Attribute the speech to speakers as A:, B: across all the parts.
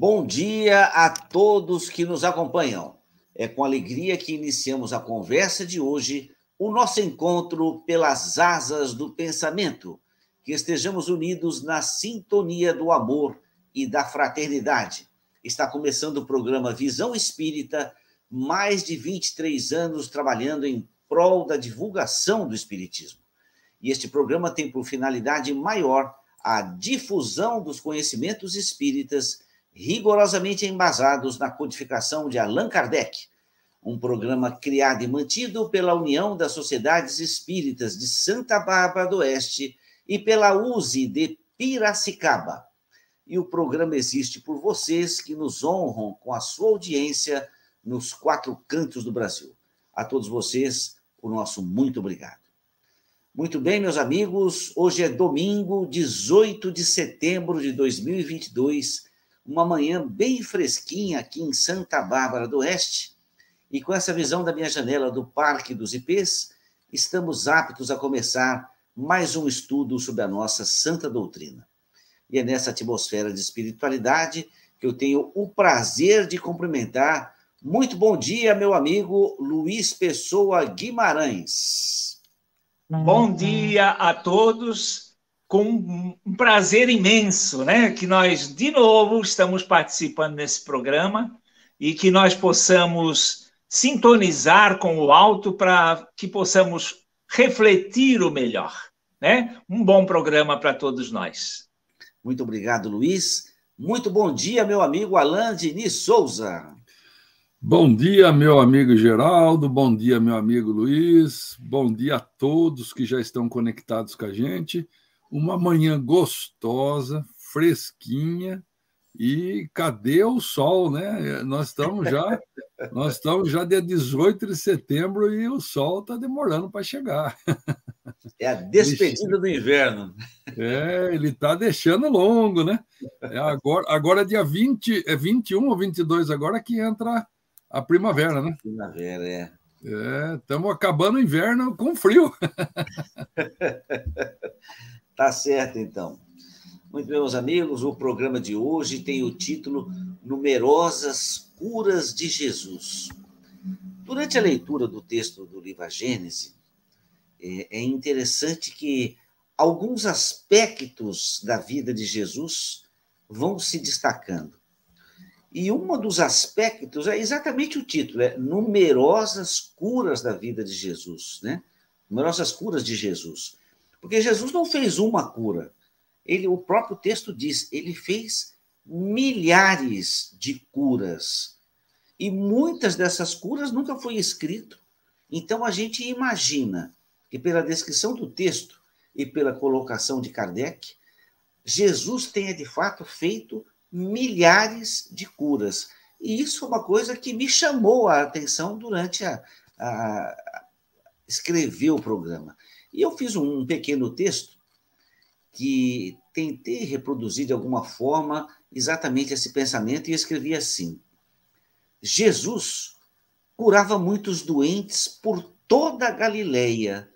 A: Bom dia a todos que nos acompanham. É com alegria que iniciamos a conversa de hoje, o nosso encontro pelas asas do pensamento. Que estejamos unidos na sintonia do amor e da fraternidade. Está começando o programa Visão Espírita, mais de 23 anos trabalhando em prol da divulgação do Espiritismo. E este programa tem por finalidade maior a difusão dos conhecimentos espíritas rigorosamente embasados na codificação de Allan Kardec, um programa criado e mantido pela União das Sociedades Espíritas de Santa Bárbara do Oeste e pela USE de Piracicaba. E o programa existe por vocês que nos honram com a sua audiência nos quatro cantos do Brasil. A todos vocês, o nosso muito obrigado. Muito bem, meus amigos, hoje é domingo, 18 de setembro de 2022 uma manhã bem fresquinha aqui em Santa Bárbara do Oeste, e com essa visão da minha janela do Parque dos Ipês, estamos aptos a começar mais um estudo sobre a nossa santa doutrina. E é nessa atmosfera de espiritualidade que eu tenho o prazer de cumprimentar. Muito bom dia, meu amigo Luiz Pessoa Guimarães.
B: Bom dia a todos com um prazer imenso, né, que nós de novo estamos participando nesse programa e que nós possamos sintonizar com o alto para que possamos refletir o melhor, né? Um bom programa para todos nós.
A: Muito obrigado, Luiz. Muito bom dia, meu amigo Alain Diniz Souza.
C: Bom dia, meu amigo Geraldo. Bom dia, meu amigo Luiz. Bom dia a todos que já estão conectados com a gente uma manhã gostosa, fresquinha, e cadê o sol, né? Nós estamos já, nós estamos já dia 18 de setembro e o sol está demorando para chegar.
A: É a despedida do inverno.
C: É, ele está deixando longo, né? É agora, agora é dia 20, é 21 ou 22 agora que entra a primavera, né?
A: Primavera, é.
C: É, estamos acabando o inverno com frio.
A: Tá certo, então. Muito bem, meus amigos, o programa de hoje tem o título Numerosas Curas de Jesus. Durante a leitura do texto do livro A Gênese, é, é interessante que alguns aspectos da vida de Jesus vão se destacando. E um dos aspectos é exatamente o título, é Numerosas Curas da Vida de Jesus, né? Numerosas Curas de Jesus. Porque Jesus não fez uma cura. Ele, o próprio texto diz, ele fez milhares de curas. E muitas dessas curas nunca foi escrito. Então a gente imagina que pela descrição do texto e pela colocação de Kardec, Jesus tenha de fato feito milhares de curas. E isso é uma coisa que me chamou a atenção durante a, a, a escrever o programa. E eu fiz um pequeno texto que tentei reproduzir de alguma forma exatamente esse pensamento e escrevi assim: Jesus curava muitos doentes por toda a Galileia,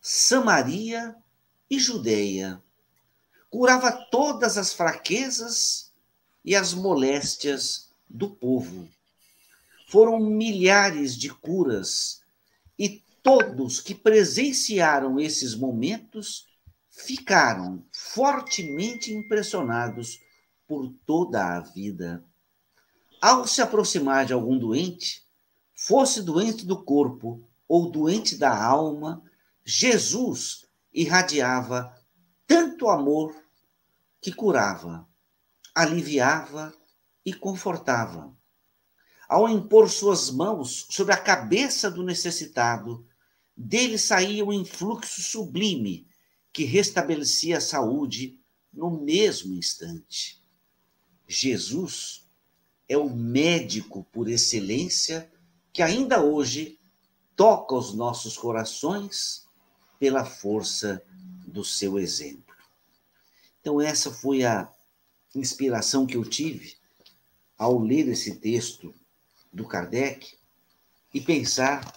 A: Samaria e Judeia. Curava todas as fraquezas e as moléstias do povo. Foram milhares de curas e todos que presenciaram esses momentos ficaram fortemente impressionados por toda a vida. Ao se aproximar de algum doente, fosse doente do corpo ou doente da alma, Jesus irradiava tanto amor que curava, aliviava e confortava. Ao impor suas mãos sobre a cabeça do necessitado, dele saía um influxo sublime que restabelecia a saúde no mesmo instante. Jesus é o médico por excelência que ainda hoje toca os nossos corações pela força do seu exemplo. Então, essa foi a inspiração que eu tive ao ler esse texto do Kardec e pensar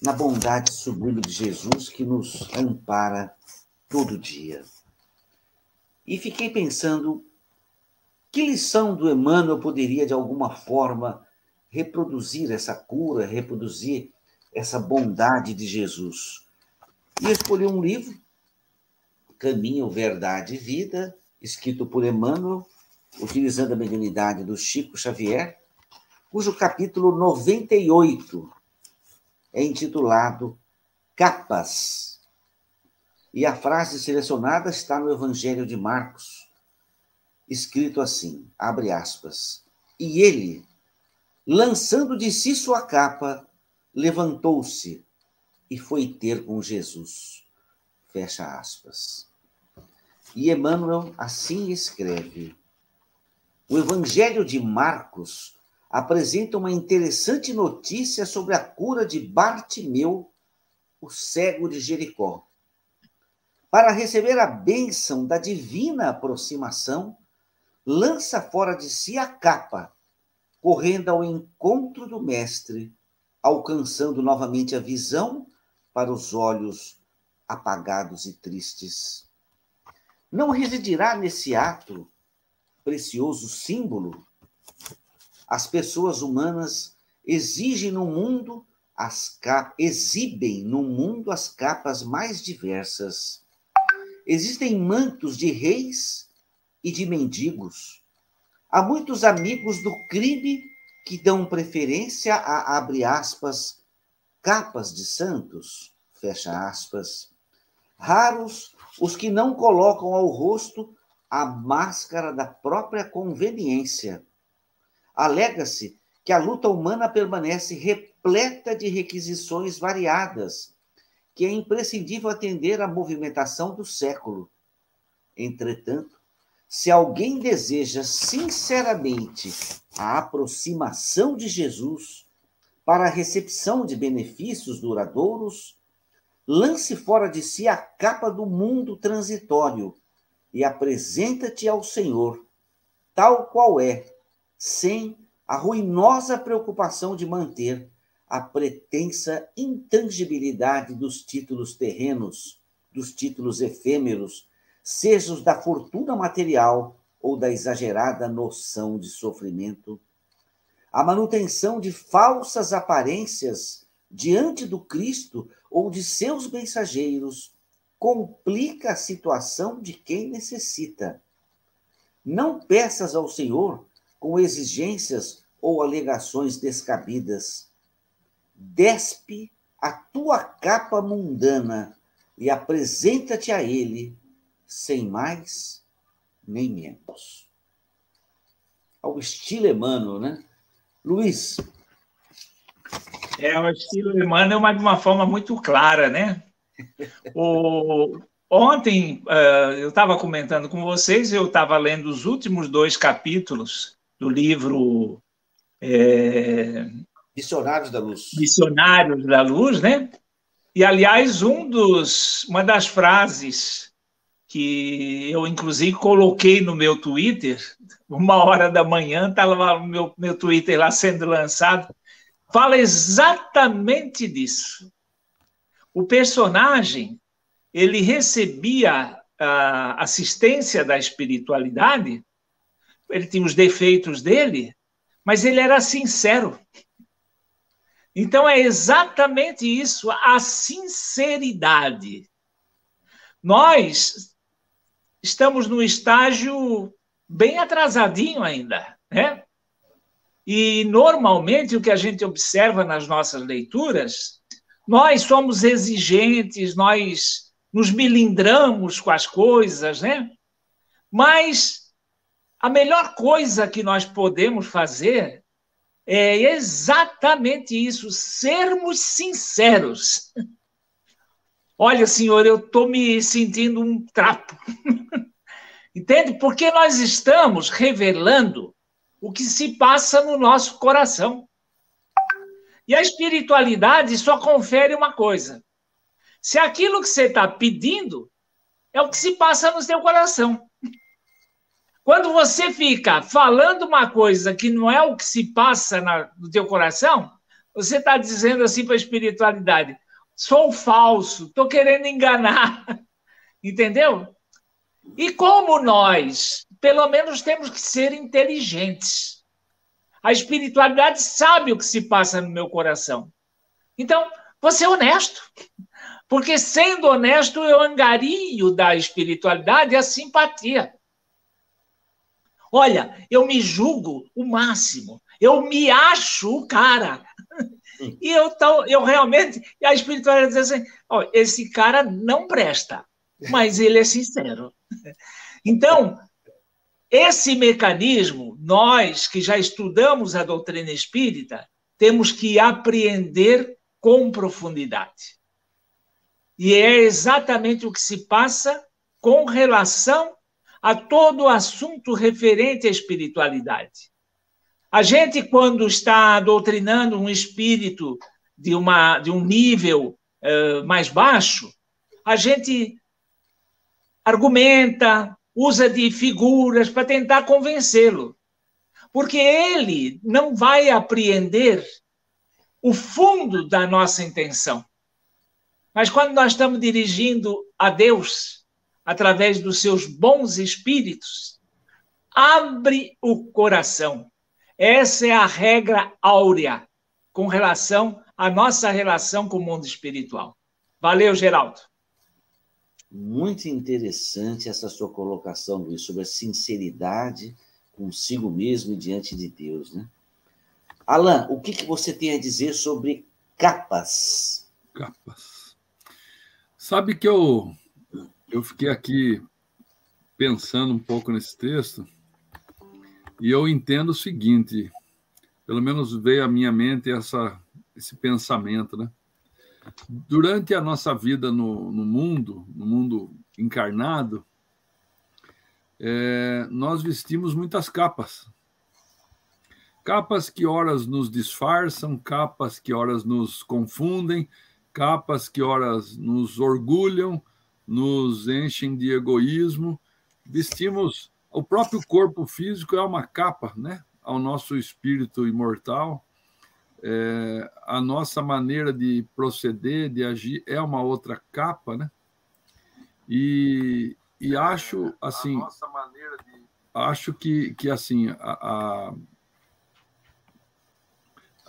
A: na bondade sublime de Jesus que nos ampara todo dia. E fiquei pensando Que lição do Emmanuel poderia, de alguma forma, reproduzir essa cura, reproduzir essa bondade de Jesus? E escolhi um livro, Caminho, Verdade e Vida, escrito por Emmanuel, utilizando a mediunidade do Chico Xavier, cujo capítulo 98 é intitulado Capas. E a frase selecionada está no Evangelho de Marcos, escrito assim, abre aspas, e ele, lançando de si sua capa, levantou-se e foi ter com Jesus. Fecha aspas. E Emmanuel assim escreve: O Evangelho de Marcos apresenta uma interessante notícia sobre a cura de Bartimeu, o cego de Jericó. Para receber a bênção da divina aproximação, lança fora de si a capa, correndo ao encontro do Mestre, alcançando novamente a visão para os olhos apagados e tristes. Não residirá nesse ato, precioso símbolo? As pessoas humanas exigem no mundo as capas, exibem no mundo as capas mais diversas. Existem mantos de reis e de mendigos. Há muitos amigos do crime que dão preferência a, abre aspas, capas de santos, fecha aspas. Raros os que não colocam ao rosto a máscara da própria conveniência. Alega-se que a luta humana permanece repleta de requisições variadas, que é imprescindível atender à movimentação do século. Entretanto, se alguém deseja sinceramente a aproximação de Jesus para a recepção de benefícios duradouros, lance fora de si a capa do mundo transitório e apresenta-te ao Senhor, tal qual é, sem a ruinosa preocupação de manter a pretensa intangibilidade dos títulos terrenos, dos títulos efêmeros seja os da fortuna material ou da exagerada noção de sofrimento. A manutenção de falsas aparências diante do Cristo ou de seus mensageiros complica a situação de quem necessita. Não peças ao Senhor com exigências ou alegações descabidas. Despe a tua capa mundana e apresenta-te a Ele sem mais nem menos. Ao estilo Emmanuel, né? Luiz.
B: É, o estilo Emmanuel, mas de uma forma muito clara, né? O, ontem, uh, eu estava comentando com vocês, eu estava lendo os últimos dois capítulos do livro é,
A: Missionários da Luz.
B: Missionários da Luz, né? E, aliás, um dos, uma das frases que eu inclusive coloquei no meu Twitter, uma hora da manhã, estava o meu, meu Twitter lá sendo lançado, fala exatamente disso. O personagem, ele recebia a assistência da espiritualidade, ele tinha os defeitos dele, mas ele era sincero. Então é exatamente isso, a sinceridade. Nós estamos no estágio bem atrasadinho ainda, né? E normalmente o que a gente observa nas nossas leituras, nós somos exigentes, nós nos milindramos com as coisas, né? Mas a melhor coisa que nós podemos fazer é exatamente isso, sermos sinceros. Olha, senhor, eu estou me sentindo um trapo. Entende? Porque nós estamos revelando o que se passa no nosso coração. E a espiritualidade só confere uma coisa: se aquilo que você está pedindo é o que se passa no seu coração. Quando você fica falando uma coisa que não é o que se passa na, no teu coração, você está dizendo assim para a espiritualidade: sou falso, estou querendo enganar. Entendeu? E como nós, pelo menos, temos que ser inteligentes. A espiritualidade sabe o que se passa no meu coração. Então, você é honesto. Porque sendo honesto, eu angario da espiritualidade a simpatia. Olha, eu me julgo o máximo. Eu me acho o cara. E eu, eu realmente. E a espiritualidade diz assim: ó, esse cara não presta, mas ele é sincero. Então, esse mecanismo, nós que já estudamos a doutrina espírita, temos que apreender com profundidade. E é exatamente o que se passa com relação a todo assunto referente à espiritualidade. A gente, quando está doutrinando um espírito de, uma, de um nível uh, mais baixo, a gente argumenta, usa de figuras para tentar convencê-lo. Porque ele não vai apreender o fundo da nossa intenção. Mas quando nós estamos dirigindo a Deus, através dos seus bons espíritos, abre o coração. Essa é a regra áurea com relação à nossa relação com o mundo espiritual. Valeu, Geraldo.
A: Muito interessante essa sua colocação, Luiz, sobre a sinceridade consigo mesmo e diante de Deus, né? Alan, o que, que você tem a dizer sobre capas?
C: Capas. Sabe que eu, eu fiquei aqui pensando um pouco nesse texto e eu entendo o seguinte, pelo menos veio à minha mente essa, esse pensamento, né? Durante a nossa vida no, no mundo, no mundo encarnado, é, nós vestimos muitas capas. Capas que horas nos disfarçam, capas que horas nos confundem, capas que horas nos orgulham, nos enchem de egoísmo. Vestimos o próprio corpo físico é uma capa, né, ao nosso espírito imortal é, a nossa maneira de proceder, de agir, é uma outra capa, né? E, e acho, assim, de... acho que, que assim, a, a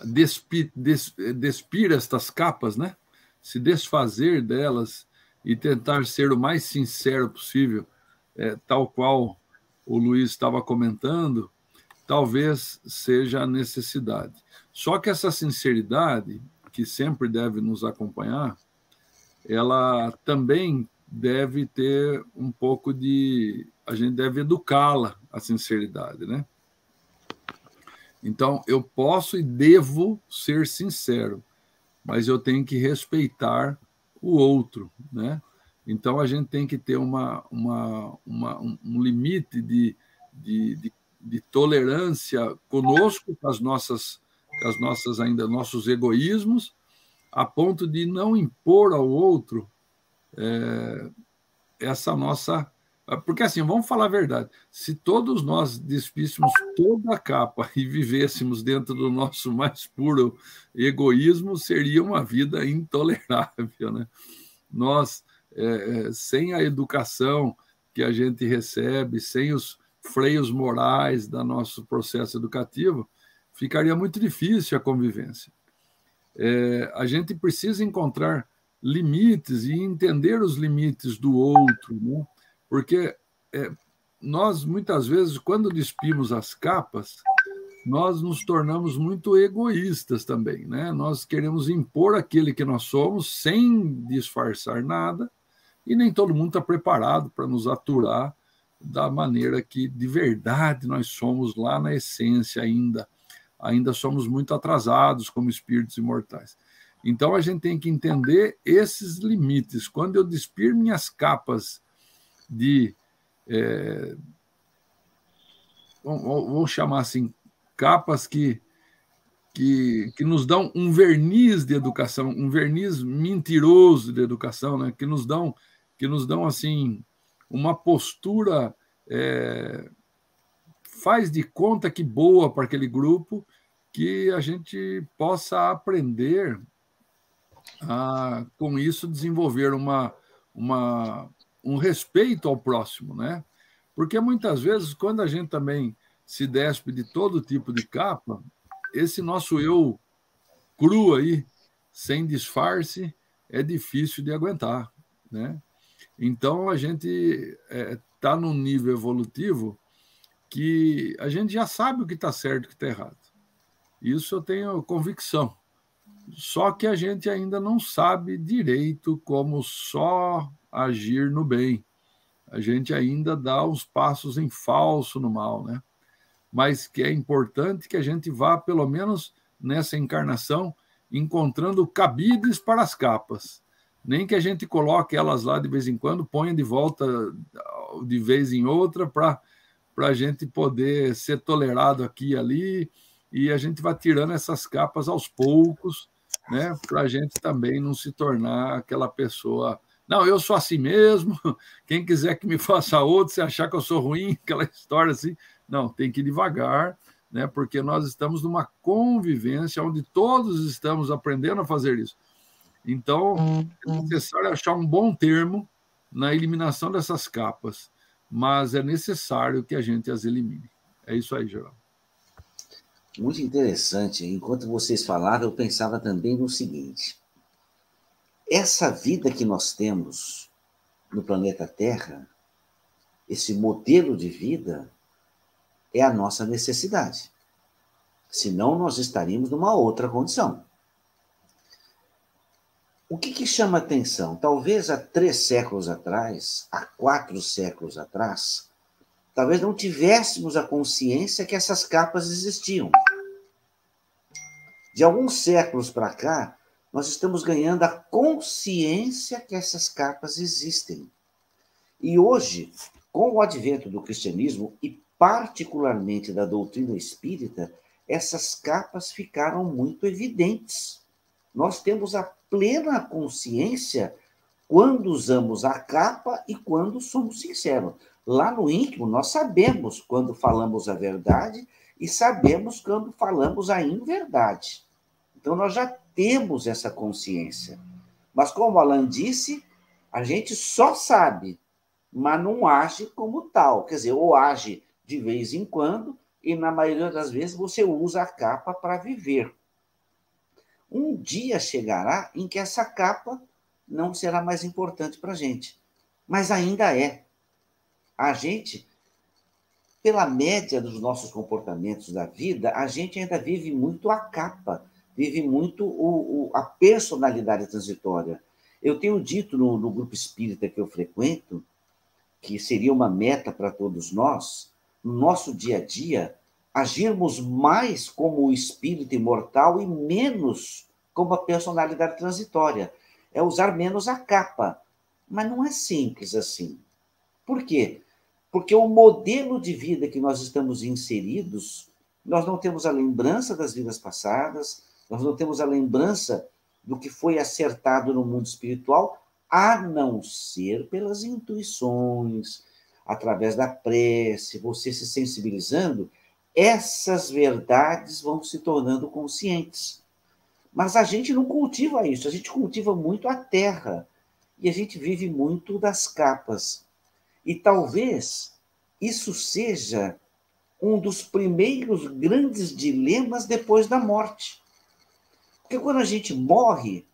C: despir, des, despir estas capas, né? Se desfazer delas e tentar ser o mais sincero possível, é, tal qual o Luiz estava comentando, talvez seja a necessidade. Só que essa sinceridade, que sempre deve nos acompanhar, ela também deve ter um pouco de. A gente deve educá-la, a sinceridade, né? Então, eu posso e devo ser sincero, mas eu tenho que respeitar o outro, né? Então, a gente tem que ter uma, uma, uma um limite de, de, de, de tolerância conosco, com as nossas as nossas ainda nossos egoísmos, a ponto de não impor ao outro é, essa nossa. Porque assim, vamos falar a verdade: se todos nós despíssemos toda a capa e vivêssemos dentro do nosso mais puro egoísmo, seria uma vida intolerável. Né? Nós, é, é sem a educação que a gente recebe, sem os freios morais do nosso processo educativo, ficaria muito difícil a convivência. É, a gente precisa encontrar limites e entender os limites do outro, né? Porque é, nós, muitas vezes, quando despimos as capas, nós nos tornamos muito egoístas também. Né? Nós queremos impor aquele que nós somos sem disfarçar nada, e nem todo mundo está preparado para nos aturar da maneira que de verdade nós somos lá na essência ainda ainda somos muito atrasados como espíritos imortais. Então a gente tem que entender esses limites. Quando eu despir minhas capas de. É, vamos chamar assim, capas que, que, que nos dão um verniz de educação, um verniz mentiroso de educação, né? que nos dão, que nos dão assim uma postura é, faz de conta que boa para aquele grupo, que a gente possa aprender a, com isso, desenvolver uma, uma, um respeito ao próximo, né? Porque muitas vezes, quando a gente também se despe de todo tipo de capa, esse nosso eu cru aí, sem disfarce, é difícil de aguentar, né? Então a gente está é, tá num nível evolutivo que a gente já sabe o que está certo e o que está errado. Isso eu tenho convicção. Só que a gente ainda não sabe direito como só agir no bem. A gente ainda dá os passos em falso no mal, né? Mas que é importante que a gente vá, pelo menos nessa encarnação, encontrando cabides para as capas. Nem que a gente coloque elas lá de vez em quando, ponha de volta de vez em outra para a gente poder ser tolerado aqui e ali, e a gente vai tirando essas capas aos poucos, né, para a gente também não se tornar aquela pessoa. Não, eu sou assim mesmo. Quem quiser que me faça outro, se achar que eu sou ruim, aquela história assim. Não, tem que ir devagar, né? Porque nós estamos numa convivência onde todos estamos aprendendo a fazer isso. Então, é uhum. necessário achar um bom termo na eliminação dessas capas, mas é necessário que a gente as elimine. É isso aí, Geraldo.
A: Muito interessante. Enquanto vocês falavam, eu pensava também no seguinte: essa vida que nós temos no planeta Terra, esse modelo de vida, é a nossa necessidade. Senão, nós estaríamos numa outra condição. O que, que chama atenção? Talvez há três séculos atrás, há quatro séculos atrás, talvez não tivéssemos a consciência que essas capas existiam. De alguns séculos para cá, nós estamos ganhando a consciência que essas capas existem. E hoje, com o advento do cristianismo e particularmente da doutrina espírita, essas capas ficaram muito evidentes. Nós temos a plena consciência quando usamos a capa e quando somos sinceros. Lá no íntimo, nós sabemos quando falamos a verdade e sabemos quando falamos a inverdade. Então, nós já temos essa consciência. Mas, como Alan disse, a gente só sabe, mas não age como tal. Quer dizer, ou age de vez em quando, e na maioria das vezes você usa a capa para viver. Um dia chegará em que essa capa não será mais importante para a gente, mas ainda é a gente, pela média dos nossos comportamentos da vida, a gente ainda vive muito a capa, vive muito o, o, a personalidade transitória. Eu tenho dito no, no grupo espírita que eu frequento, que seria uma meta para todos nós, no nosso dia a dia, agirmos mais como o espírito imortal e menos como a personalidade transitória. É usar menos a capa. Mas não é simples assim. Por quê? Porque o modelo de vida que nós estamos inseridos, nós não temos a lembrança das vidas passadas, nós não temos a lembrança do que foi acertado no mundo espiritual, a não ser pelas intuições, através da prece, você se sensibilizando, essas verdades vão se tornando conscientes. Mas a gente não cultiva isso, a gente cultiva muito a terra e a gente vive muito das capas. E talvez isso seja um dos primeiros grandes dilemas depois da morte. Porque quando a gente morre,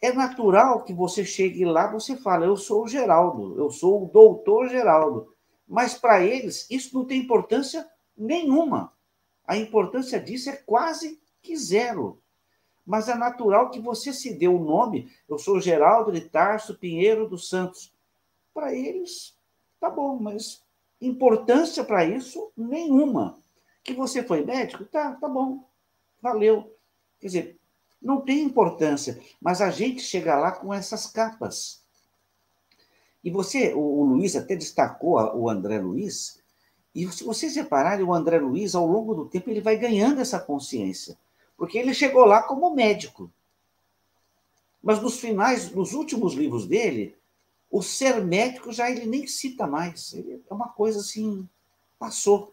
A: é natural que você chegue lá, você fala, eu sou o Geraldo, eu sou o doutor Geraldo. Mas para eles, isso não tem importância nenhuma. A importância disso é quase que zero. Mas é natural que você se dê o um nome, eu sou Geraldo de Tarso Pinheiro dos Santos para eles, tá bom, mas importância para isso nenhuma. Que você foi médico? Tá, tá bom, valeu. Quer dizer, não tem importância, mas a gente chega lá com essas capas. E você, o, o Luiz até destacou o André Luiz, e se vocês repararem, o André Luiz, ao longo do tempo, ele vai ganhando essa consciência, porque ele chegou lá como médico. Mas nos finais, nos últimos livros dele, o ser médico já ele nem cita mais. Ele é uma coisa assim, passou.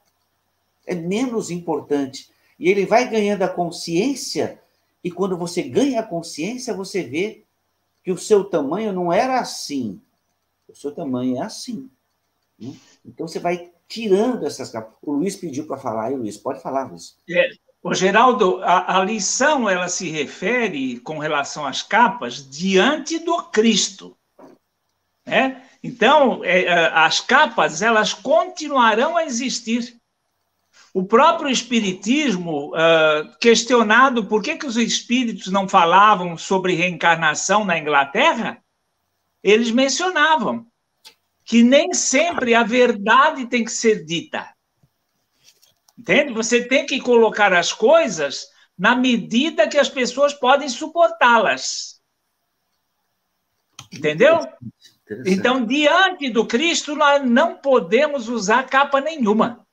A: É menos importante. E ele vai ganhando a consciência, e quando você ganha a consciência, você vê que o seu tamanho não era assim. o seu tamanho é assim. Né? Então você vai tirando essas capas. O Luiz pediu para falar, aí, Luiz, pode falar, Luiz.
B: É, o Geraldo, a, a, lição ela se refere com relação às capas diante do Cristo. Né? Então, é, é as capas elas continuarão a existir. O próprio Espiritismo, uh, questionado por que, que os espíritos não falavam sobre reencarnação na Inglaterra, eles mencionavam que nem sempre a verdade tem que ser dita. Entende? Você tem que colocar as coisas na medida que as pessoas podem suportá-las. Entendeu? Então, diante do Cristo, nós não podemos usar capa nenhuma.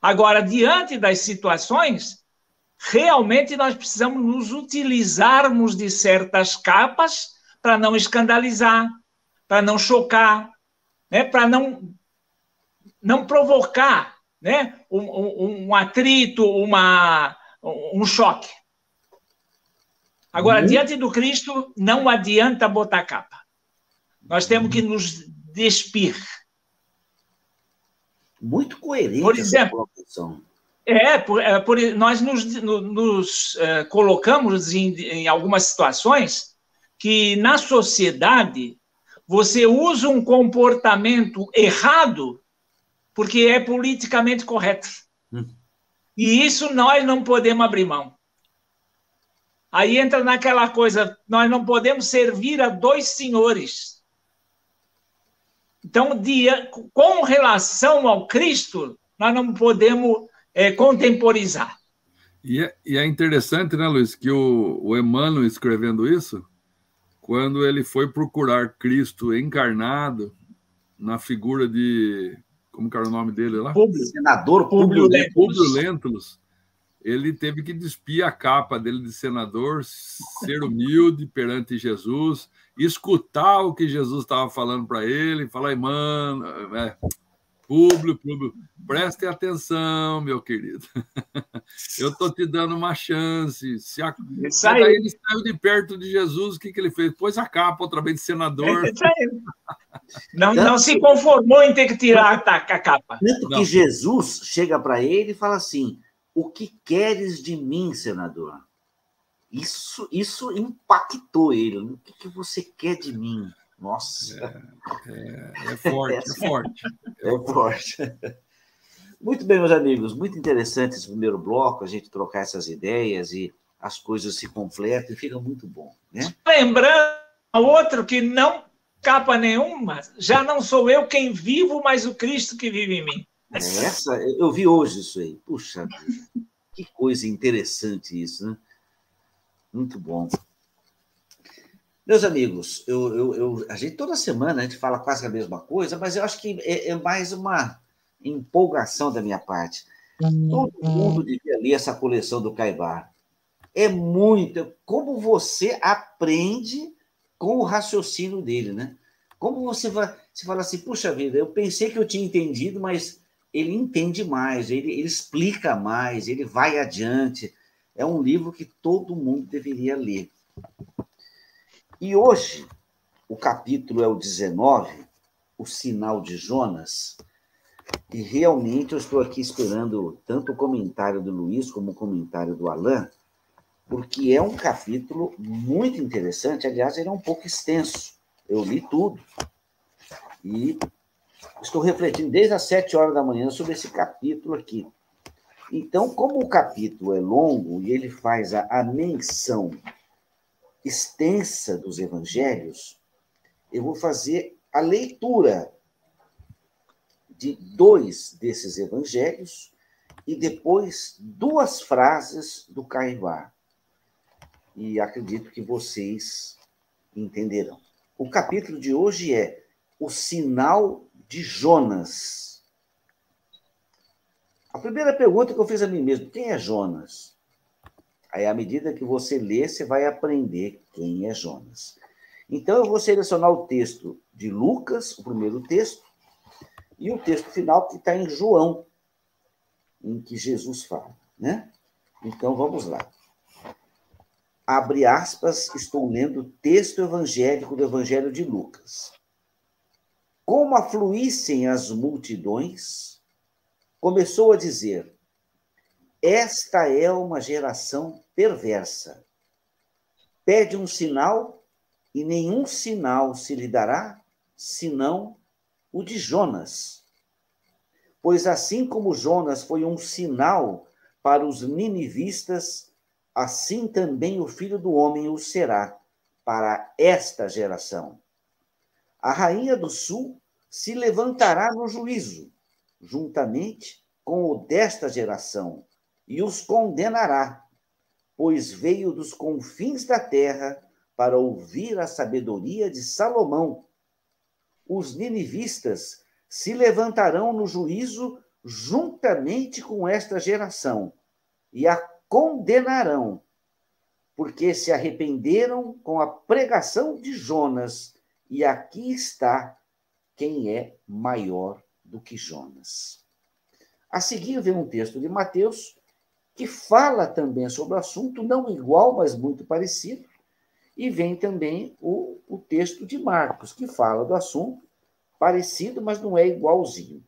B: Agora, diante das situações, realmente nós precisamos nos utilizarmos de certas capas para não escandalizar, para não chocar, né, para não, não provocar né, um, um, um, atrito, uma, um choque. Agora, uhum. diante do Cristo, não adianta botar capa. Nós temos que nos despir.
A: Muito coerente
B: por exemplo, É, por, é, por, nós nos, nos uh, colocamos em, em algumas situações que na sociedade você usa um comportamento errado porque é politicamente correto. Hum. E isso nós não podemos abrir mão. Aí entra naquela coisa, nós não podemos servir a dois senhores. Então, dia, com relação ao Cristo, nós não podemos é, contemporizar.
C: E é, e é, interessante, né, Luiz, que o, o Emmanuel escrevendo isso, quando ele foi procurar Cristo encarnado na figura de. Como era o nome dele lá?
A: Publio. Senador Publio
C: Lentulus. Publio Lentulus. Ele teve que despir a capa dele de senador, ser humilde perante Jesus, escutar o que Jesus estava falando para ele, falar, mano, é, Público, público, preste atenção, meu querido. Eu estou te dando uma chance. Se a... Daí ele saiu de perto de Jesus, o que, que ele fez? Pôs a capa outra vez de senador.
B: Não, não se conformou em ter que tirar a capa.
A: Tanto que Jesus chega para ele e fala assim: O que queres de mim, senador? Isso, isso impactou ele. O que, que você quer de mim? Nossa.
C: É, é, é forte, é forte.
A: É forte. Muito bem, meus amigos, muito interessante esse primeiro bloco, a gente trocar essas ideias e as coisas se completam e fica muito bom. Né?
B: Lembrando, outro que não capa nenhuma, já não sou eu quem vivo, mas o Cristo que vive em mim.
A: Essa, eu vi hoje isso aí. Puxa, que coisa interessante isso, né? Muito bom. Meus amigos, eu, eu, eu, a gente toda semana a gente fala quase a mesma coisa, mas eu acho que é, é mais uma empolgação da minha parte. Todo mundo devia ler essa coleção do Caibar. É muito. Como você aprende com o raciocínio dele, né? Como você vai. Você fala assim, puxa vida, eu pensei que eu tinha entendido, mas ele entende mais, ele, ele explica mais, ele vai adiante. É um livro que todo mundo deveria ler. E hoje, o capítulo é o 19, o sinal de Jonas, e realmente eu estou aqui esperando tanto o comentário do Luiz como o comentário do Alain, porque é um capítulo muito interessante. Aliás, ele é um pouco extenso. Eu li tudo. E estou refletindo desde as sete horas da manhã sobre esse capítulo aqui. Então, como o capítulo é longo e ele faz a, a menção extensa dos evangelhos, eu vou fazer a leitura de dois desses evangelhos e depois duas frases do Caivá. E acredito que vocês entenderão. O capítulo de hoje é o sinal de Jonas. A primeira pergunta que eu fiz a mim mesmo: quem é Jonas? Aí, à medida que você lê, você vai aprender quem é Jonas. Então, eu vou selecionar o texto de Lucas, o primeiro texto, e o texto final que está em João, em que Jesus fala, né? Então, vamos lá. Abre aspas, estou lendo o texto evangélico do Evangelho de Lucas. como afluíssem as multidões, começou a dizer: Esta é uma geração perversa. Pede um sinal e nenhum sinal se lhe dará, senão o de Jonas. Pois assim como Jonas foi um sinal para os ninivistas, assim também o filho do homem o será para esta geração. A rainha do sul se levantará no juízo, juntamente com o desta geração, e os condenará, pois veio dos confins da terra para ouvir a sabedoria de Salomão. Os ninivistas se levantarão no juízo juntamente com esta geração e a condenarão, porque se arrependeram com a pregação de Jonas e aqui está quem é maior do que Jonas. A seguir vem um texto de Mateus que fala também sobre o assunto, não igual, mas muito parecido. E vem também o, o texto de Marcos, que fala do assunto, parecido, mas não é igualzinho.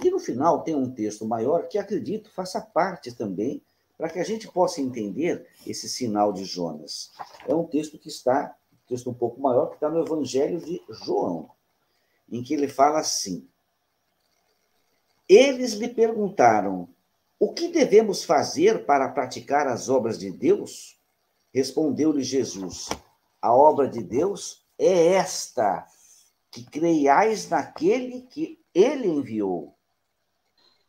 A: E no final tem um texto maior que acredito faça parte também para que a gente possa entender esse sinal de Jonas. É um texto que está texto um pouco maior, que está no Evangelho de João, em que ele fala assim: Eles lhe perguntaram: O que devemos fazer para praticar as obras de Deus? Respondeu-lhe Jesus: A obra de Deus é esta, que creiais naquele que ele enviou.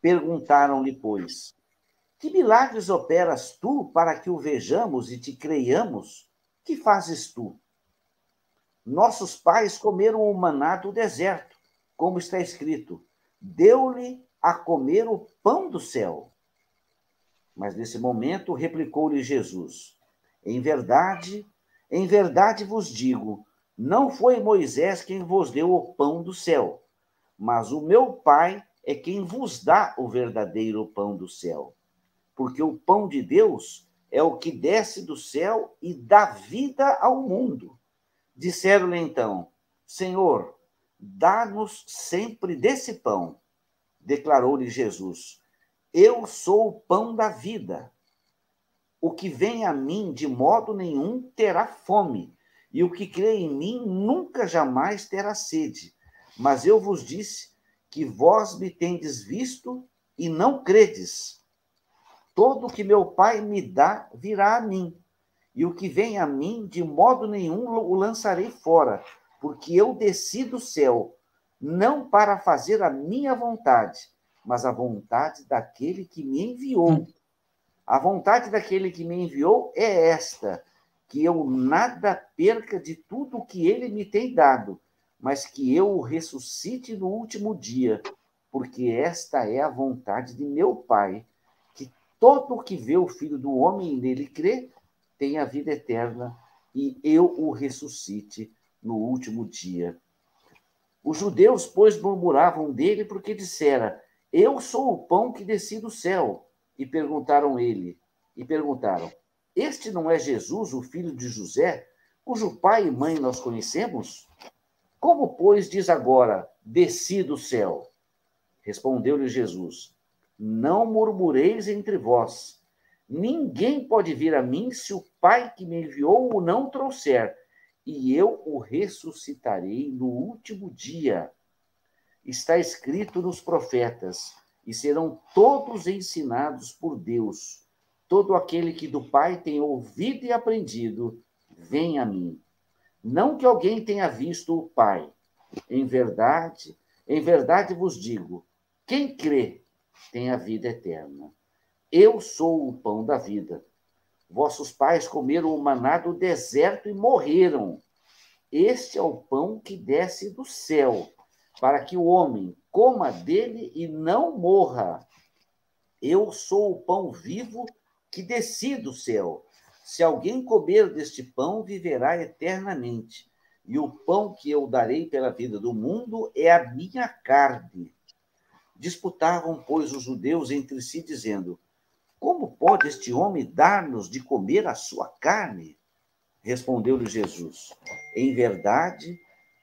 A: Perguntaram-lhe, pois, que milagres operas tu para que o vejamos e te creiamos? Que fazes tu? Nossos pais comeram o maná do deserto, como está escrito: deu-lhe a comer o pão do céu. Mas nesse momento replicou-lhe Jesus: Em verdade, em verdade vos digo, não foi Moisés quem vos deu o pão do céu, mas o meu Pai é quem vos dá o verdadeiro pão do céu. Porque o pão de Deus é o que desce do céu e dá vida ao mundo. Disseram-lhe então: Senhor, dá-nos sempre desse pão. Declarou-lhe Jesus: Eu sou o pão da vida. O que vem a mim de modo nenhum terá fome, e o que crê em mim nunca jamais terá sede. Mas eu vos disse que vós me tendes visto e não credes. Todo o que meu Pai me dá virá a mim e o que vem a mim, de modo nenhum o lançarei fora, porque eu desci do céu, não para fazer a minha vontade, mas a vontade daquele que me enviou. A vontade daquele que me enviou é esta: que eu nada perca de tudo o que ele me tem dado, mas que eu o ressuscite no último dia, porque esta é a vontade de meu Pai, que todo o que vê o Filho do Homem nele crê, tem a vida eterna e eu o ressuscite no último dia. Os judeus, pois, murmuravam dele porque dissera: Eu sou o pão que desci do céu. E perguntaram ele, e perguntaram: Este não é Jesus, o filho de José, cujo pai e mãe nós conhecemos? Como, pois, diz agora: Desci do céu? Respondeu-lhe Jesus: Não murmureis entre vós. Ninguém pode vir a mim se o Pai que me enviou o não trouxer, e eu o ressuscitarei no último dia. Está escrito nos profetas, e serão todos ensinados por Deus. Todo aquele que do Pai tem ouvido e aprendido, vem a mim. Não que alguém tenha visto o Pai. Em verdade, em verdade vos digo: quem crê tem a vida eterna. Eu sou o pão da vida. Vossos pais comeram o maná do deserto e morreram. Este é o pão que desce do céu, para que o homem coma dele e não morra. Eu sou o pão vivo que desci do céu. Se alguém comer deste pão, viverá eternamente. E o pão que eu darei pela vida do mundo é a minha carne. Disputavam, pois, os judeus entre si, dizendo: como pode este homem dar-nos de comer a sua carne? Respondeu-lhe Jesus: Em verdade,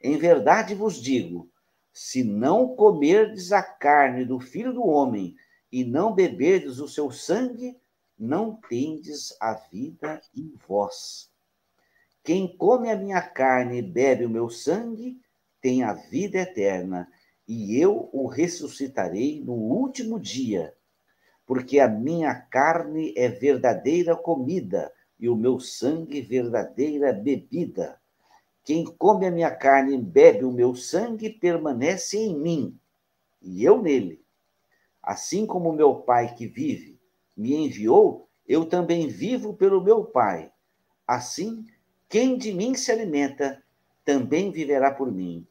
A: Em verdade vos digo: se não comerdes a carne do filho do homem e não beberdes o seu sangue, não tendes a vida em vós. Quem come a minha carne e bebe o meu sangue, tem a vida eterna, e eu o ressuscitarei no último dia. Porque a minha carne é verdadeira comida, e o meu sangue verdadeira bebida. Quem come a minha carne e bebe o meu sangue permanece em mim, e eu nele. Assim como meu Pai que vive me enviou, eu também vivo pelo meu Pai. Assim, quem de mim se alimenta, também viverá por mim.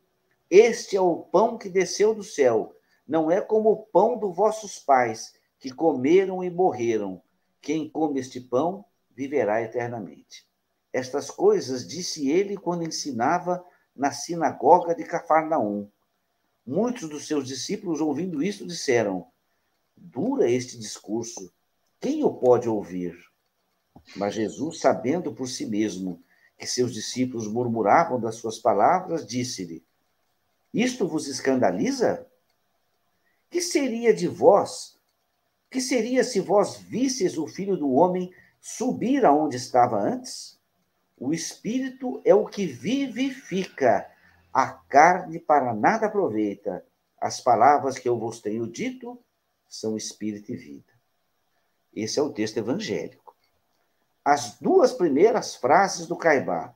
A: Este é o pão que desceu do céu, não é como o pão dos vossos pais, que comeram e morreram. Quem come este pão viverá eternamente. Estas coisas disse ele quando ensinava na sinagoga de Cafarnaum. Muitos dos seus discípulos, ouvindo isso, disseram: Dura este discurso, quem o pode ouvir? Mas Jesus, sabendo por si mesmo que seus discípulos murmuravam das suas palavras, disse-lhe: Isto vos escandaliza? Que seria de vós? Que seria se vós visseis o filho do homem subir aonde estava antes? O espírito é o que vivifica, a carne para nada aproveita. As palavras que eu vos tenho dito são espírito e vida. Esse é o texto evangélico as duas primeiras frases do Caibá.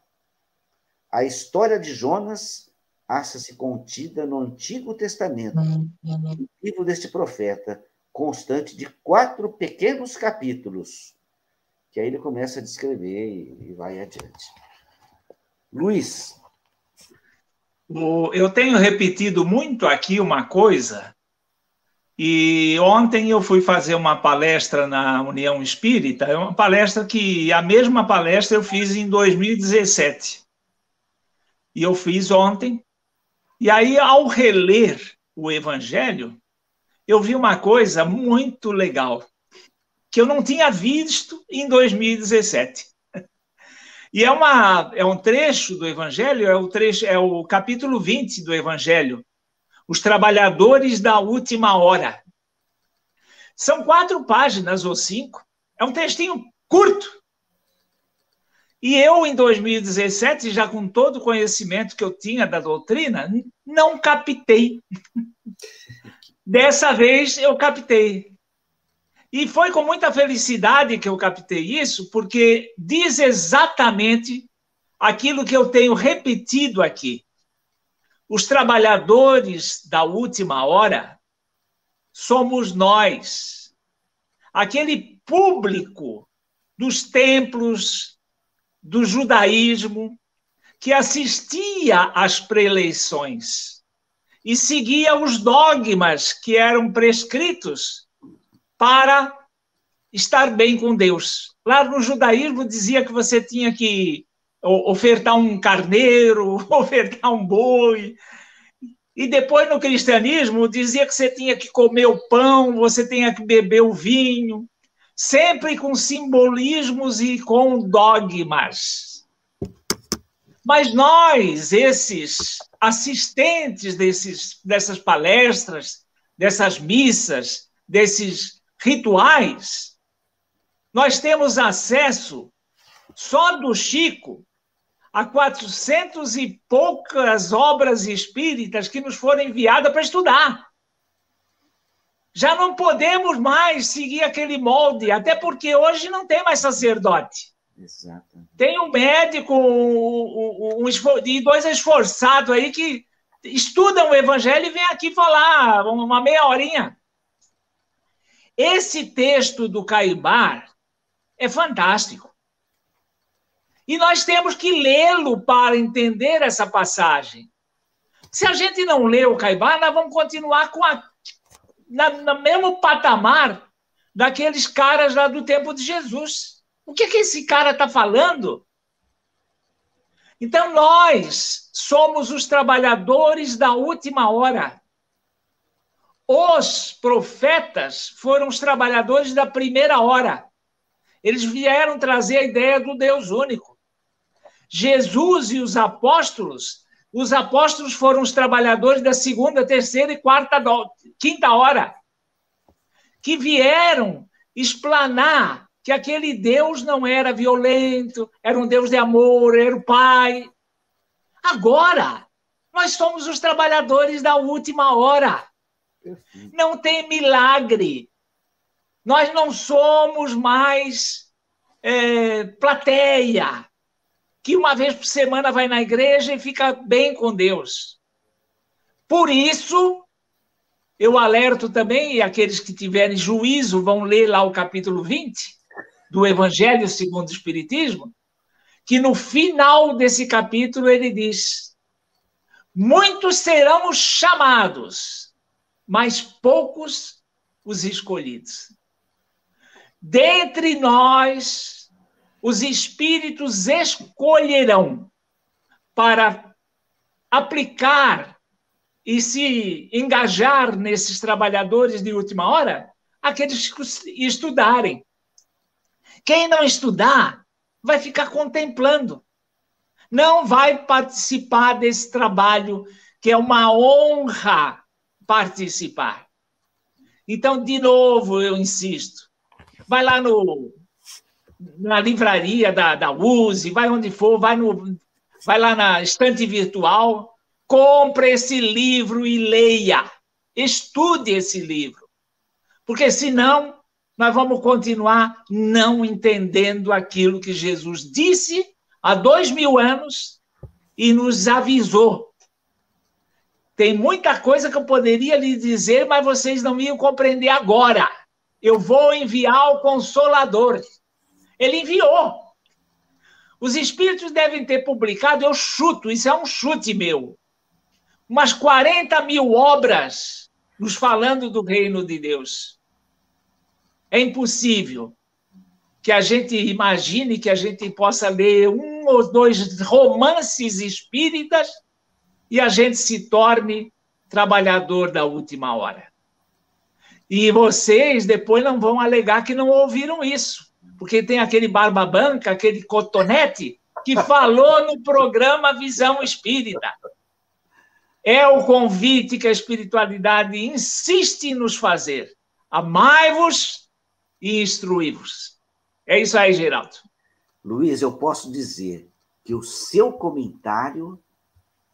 A: A história de Jonas acha-se contida no Antigo Testamento, no livro deste profeta, constante de quatro pequenos capítulos, que aí ele começa a descrever e vai adiante. Luiz.
B: Eu tenho repetido muito aqui uma coisa e ontem eu fui fazer uma palestra na União Espírita, é uma palestra que a mesma palestra eu fiz em 2017. E eu fiz ontem. E aí, ao reler o Evangelho, eu vi uma coisa muito legal, que eu não tinha visto em 2017. E é, uma, é um trecho do Evangelho, é o, trecho, é o capítulo 20 do Evangelho, os trabalhadores da última hora. São quatro páginas ou cinco. É um textinho curto. E eu, em 2017, já com todo o conhecimento que eu tinha da doutrina, não captei. Dessa vez eu captei. E foi com muita felicidade que eu captei isso, porque diz exatamente aquilo que eu tenho repetido aqui. Os trabalhadores da última hora somos nós. Aquele público dos templos, do judaísmo, que assistia às preleições e seguia os dogmas que eram prescritos para estar bem com Deus. Lá no judaísmo dizia que você tinha que ofertar um carneiro, ofertar um boi. E depois no cristianismo dizia que você tinha que comer o pão, você tinha que beber o vinho, sempre com simbolismos e com dogmas. Mas nós, esses assistentes desses, dessas palestras, dessas missas, desses rituais, nós temos acesso só do Chico a 400 e poucas obras espíritas que nos foram enviadas para estudar. Já não podemos mais seguir aquele molde, até porque hoje não tem mais sacerdote. Exato. Tem um médico um, um, um, e dois esforçados aí que estudam o evangelho e vêm aqui falar uma meia horinha. Esse texto do Caibar é fantástico. E nós temos que lê-lo para entender essa passagem. Se a gente não lê o Caibá, nós vamos continuar com a, na, no mesmo patamar daqueles caras lá do tempo de Jesus. O que, que esse cara está falando? Então, nós somos os trabalhadores da última hora. Os profetas foram os trabalhadores da primeira hora. Eles vieram trazer a ideia do Deus único. Jesus e os apóstolos Os apóstolos foram os trabalhadores da segunda, terceira e quarta, quinta hora, que vieram explanar que aquele Deus não era violento, era um Deus de amor, era o Pai. Agora, nós somos os trabalhadores da última hora. Não tem milagre. Nós não somos mais é, plateia que uma vez por semana vai na igreja e fica bem com Deus. Por isso, eu alerto também, e aqueles que tiverem juízo vão ler lá o capítulo 20 do Evangelho segundo o Espiritismo, que no final desse capítulo ele diz: Muitos serão os chamados, mas poucos os escolhidos. Dentre nós, os espíritos escolherão para aplicar e se engajar nesses trabalhadores de última hora aqueles que estudarem. Quem não estudar vai ficar contemplando, não vai participar desse trabalho que é uma honra participar. Então, de novo, eu insisto, vai lá no na livraria da, da USE, vai onde for, vai, no, vai lá na estante virtual, compre esse livro e leia. Estude esse livro. Porque senão nós vamos continuar não entendendo aquilo que Jesus disse há dois mil anos e nos avisou. Tem muita coisa que eu poderia lhe dizer, mas vocês não iam compreender agora. Eu vou enviar o Consolador. Ele enviou. Os espíritos devem ter publicado, eu chuto, isso é um chute meu, umas 40 mil obras nos falando do reino de Deus. É impossível que a gente imagine que a gente possa ler um ou dois romances espíritas e a gente se torne trabalhador da última hora. E vocês depois não vão alegar que não ouviram isso porque tem aquele barba branca, aquele cotonete, que falou no programa Visão Espírita. É o convite que a espiritualidade insiste em nos fazer. Amai-vos e instruí-vos. É isso aí, Geraldo.
A: Luiz, eu posso dizer que o seu comentário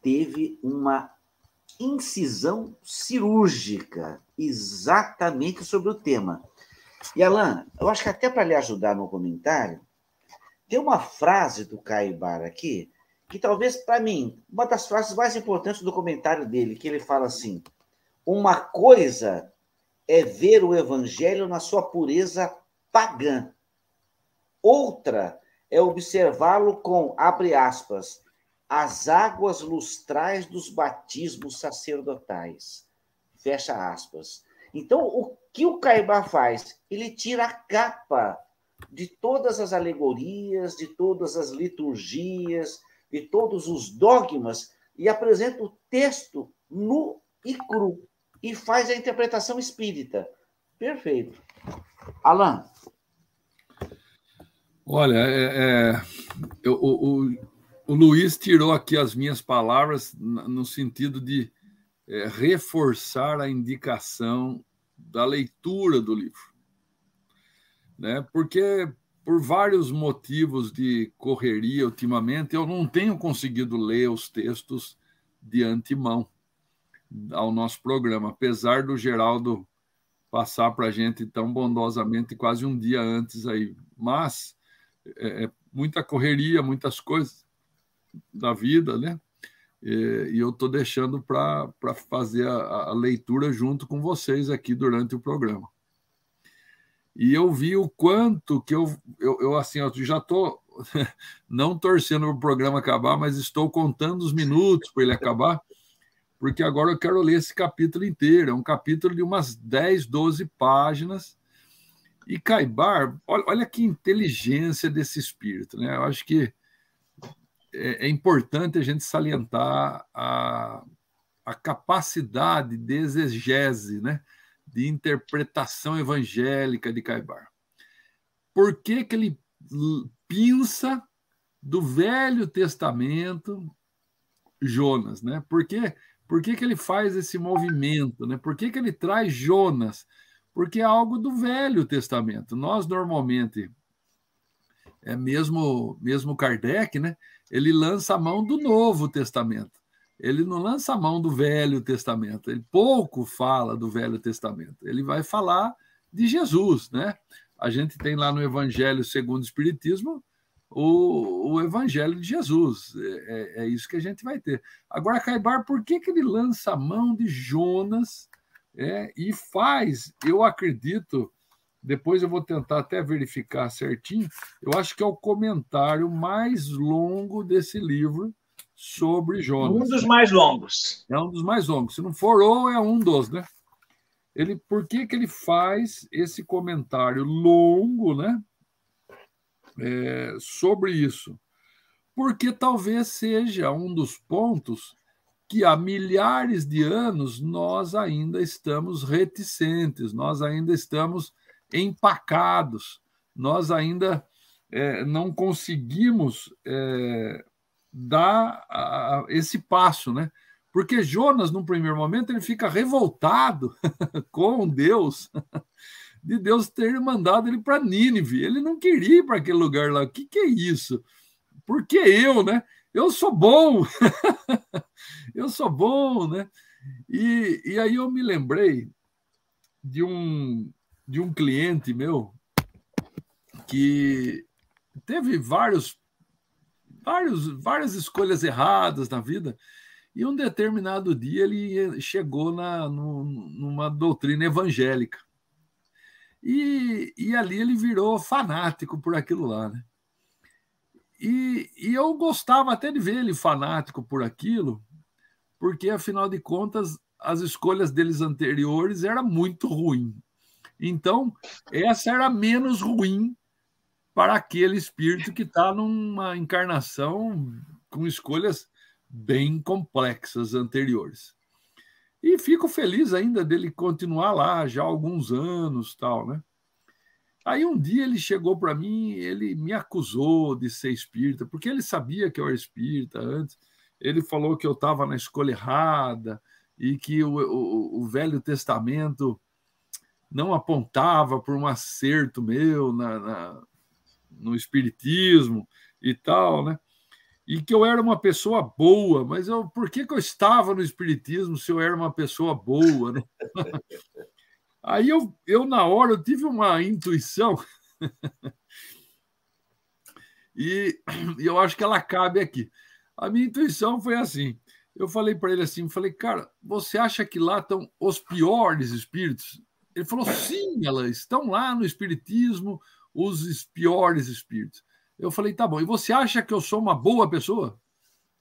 A: teve uma incisão cirúrgica exatamente sobre o tema. E, Alan, eu acho que até para lhe ajudar no comentário, tem uma frase do Caibar aqui, que talvez, para mim, uma das frases mais importantes do comentário dele, que ele fala assim: uma coisa é ver o evangelho na sua pureza pagã. Outra é observá-lo com, abre aspas, as águas lustrais dos batismos sacerdotais. Fecha aspas. Então, o que o Caibá faz? Ele tira a capa de todas as alegorias, de todas as liturgias, de todos os dogmas e apresenta o texto nu e cru e faz a interpretação espírita. Perfeito. Alain.
C: Olha, é, é, eu, o, o, o, Luiz tirou aqui as minhas palavras no sentido de é, reforçar a indicação da leitura do livro. Né? Porque, por vários motivos de correria ultimamente, eu não tenho conseguido ler os textos de antemão ao nosso programa, apesar do Geraldo passar para a gente tão bondosamente quase um dia antes aí. Mas é, é muita correria, muitas coisas da vida, né? e eu estou deixando para fazer a, a, leitura junto com vocês aqui durante o programa. E eu vi o quanto que eu, eu, eu assim, eu já estou não torcendo para o programa acabar, mas estou contando os minutos para ele acabar, porque agora eu quero ler esse capítulo inteiro. É um capítulo de umas 10, 12 páginas. E Caibar, olha, olha que inteligência desse espírito, né? Eu acho que é, é, importante a gente salientar a, a capacidade de exegese, né? de interpretação evangélica de Caibar. Por que, que ele pinça do Velho Testamento, Jonas, né? Por quê? Por que, que ele faz esse movimento, né? Por que, que ele traz Jonas? Porque é algo do Velho Testamento. Nós normalmente é mesmo mesmo Kardec, né? Ele lança a mão do Novo Testamento. Ele não lança a mão do Velho Testamento. Ele pouco fala do Velho Testamento. Ele vai falar de Jesus, né? A gente tem lá no Evangelho segundo o Espiritismo o, o Evangelho de Jesus. É, é, é, isso que a gente vai ter. Agora, Caibar, por que, que ele lança a mão de Jonas é, e faz? Eu acredito, depois eu vou tentar até verificar certinho, eu acho que é o comentário mais longo desse livro sobre Jonas.
B: Um dos mais longos.
C: É um dos mais longos. Se não for ou, é um dos, né? Ele, por que, que ele faz esse comentário longo, né? É, sobre isso, porque talvez seja um dos pontos que há milhares de anos nós ainda estamos reticentes, nós ainda estamos empacados, nós ainda é, não conseguimos é, dar a, a, esse passo, né? Porque Jonas, num primeiro momento, ele fica revoltado com Deus de Deus ter mandado ele para Nínive. Ele não queria ir para aquele lugar lá. O que, que é isso? Por que eu, né? Eu sou bom. eu sou bom, né? E, e aí eu me lembrei de um, de um cliente meu que teve vários, vários, várias escolhas erradas na vida. E um determinado dia ele chegou na, no, numa doutrina evangélica. E, e ali ele virou fanático por aquilo lá, né? E, e eu gostava até de ver ele fanático por aquilo, porque afinal de contas as escolhas deles anteriores era muito ruim. Então, essa era menos ruim para aquele espírito que está numa encarnação com escolhas bem complexas anteriores. E fico feliz ainda dele continuar lá já há alguns anos, tal, né? Aí um dia ele chegou para mim, ele me acusou de ser espírita, porque ele sabia que eu era espírita antes. Ele falou que eu estava na escolha errada e que o, o, o, Velho Testamento não apontava por um acerto meu na, na, no espiritismo e tal, né? E que eu era uma pessoa boa, mas eu, por que, que eu estava no Espiritismo se eu era uma pessoa boa? Né? Aí eu, eu, na hora, eu tive uma intuição, e, e eu acho que ela cabe aqui. A minha intuição foi assim: eu falei para ele assim, falei, cara, você acha que lá estão os piores espíritos? Ele falou, sim, elas estão lá no Espiritismo, os piores espíritos. Eu falei, tá bom. E você acha que eu sou uma boa pessoa?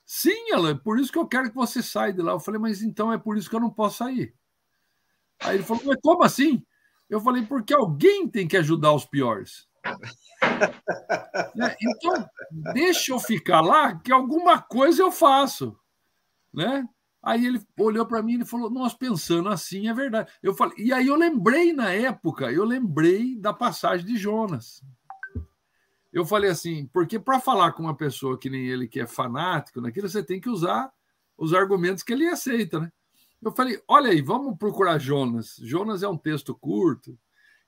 C: Sim, ela, é por isso que eu quero que você saia de lá. Eu falei, mas então é por isso que eu não posso sair. Aí ele falou, mas como assim? Eu falei, porque alguém tem que ajudar os piores. né? Então, deixa eu ficar lá, que alguma coisa eu faço. Né? Aí ele olhou para mim e falou: Nós pensando assim, é verdade. Eu falei, e aí eu lembrei na época, eu lembrei da passagem de Jonas eu falei assim, porque para falar com uma pessoa que nem ele, que é fanático naquilo, você tem que usar os argumentos que ele aceita, né? Eu falei, olha aí, vamos procurar Jonas. Jonas é um texto curto.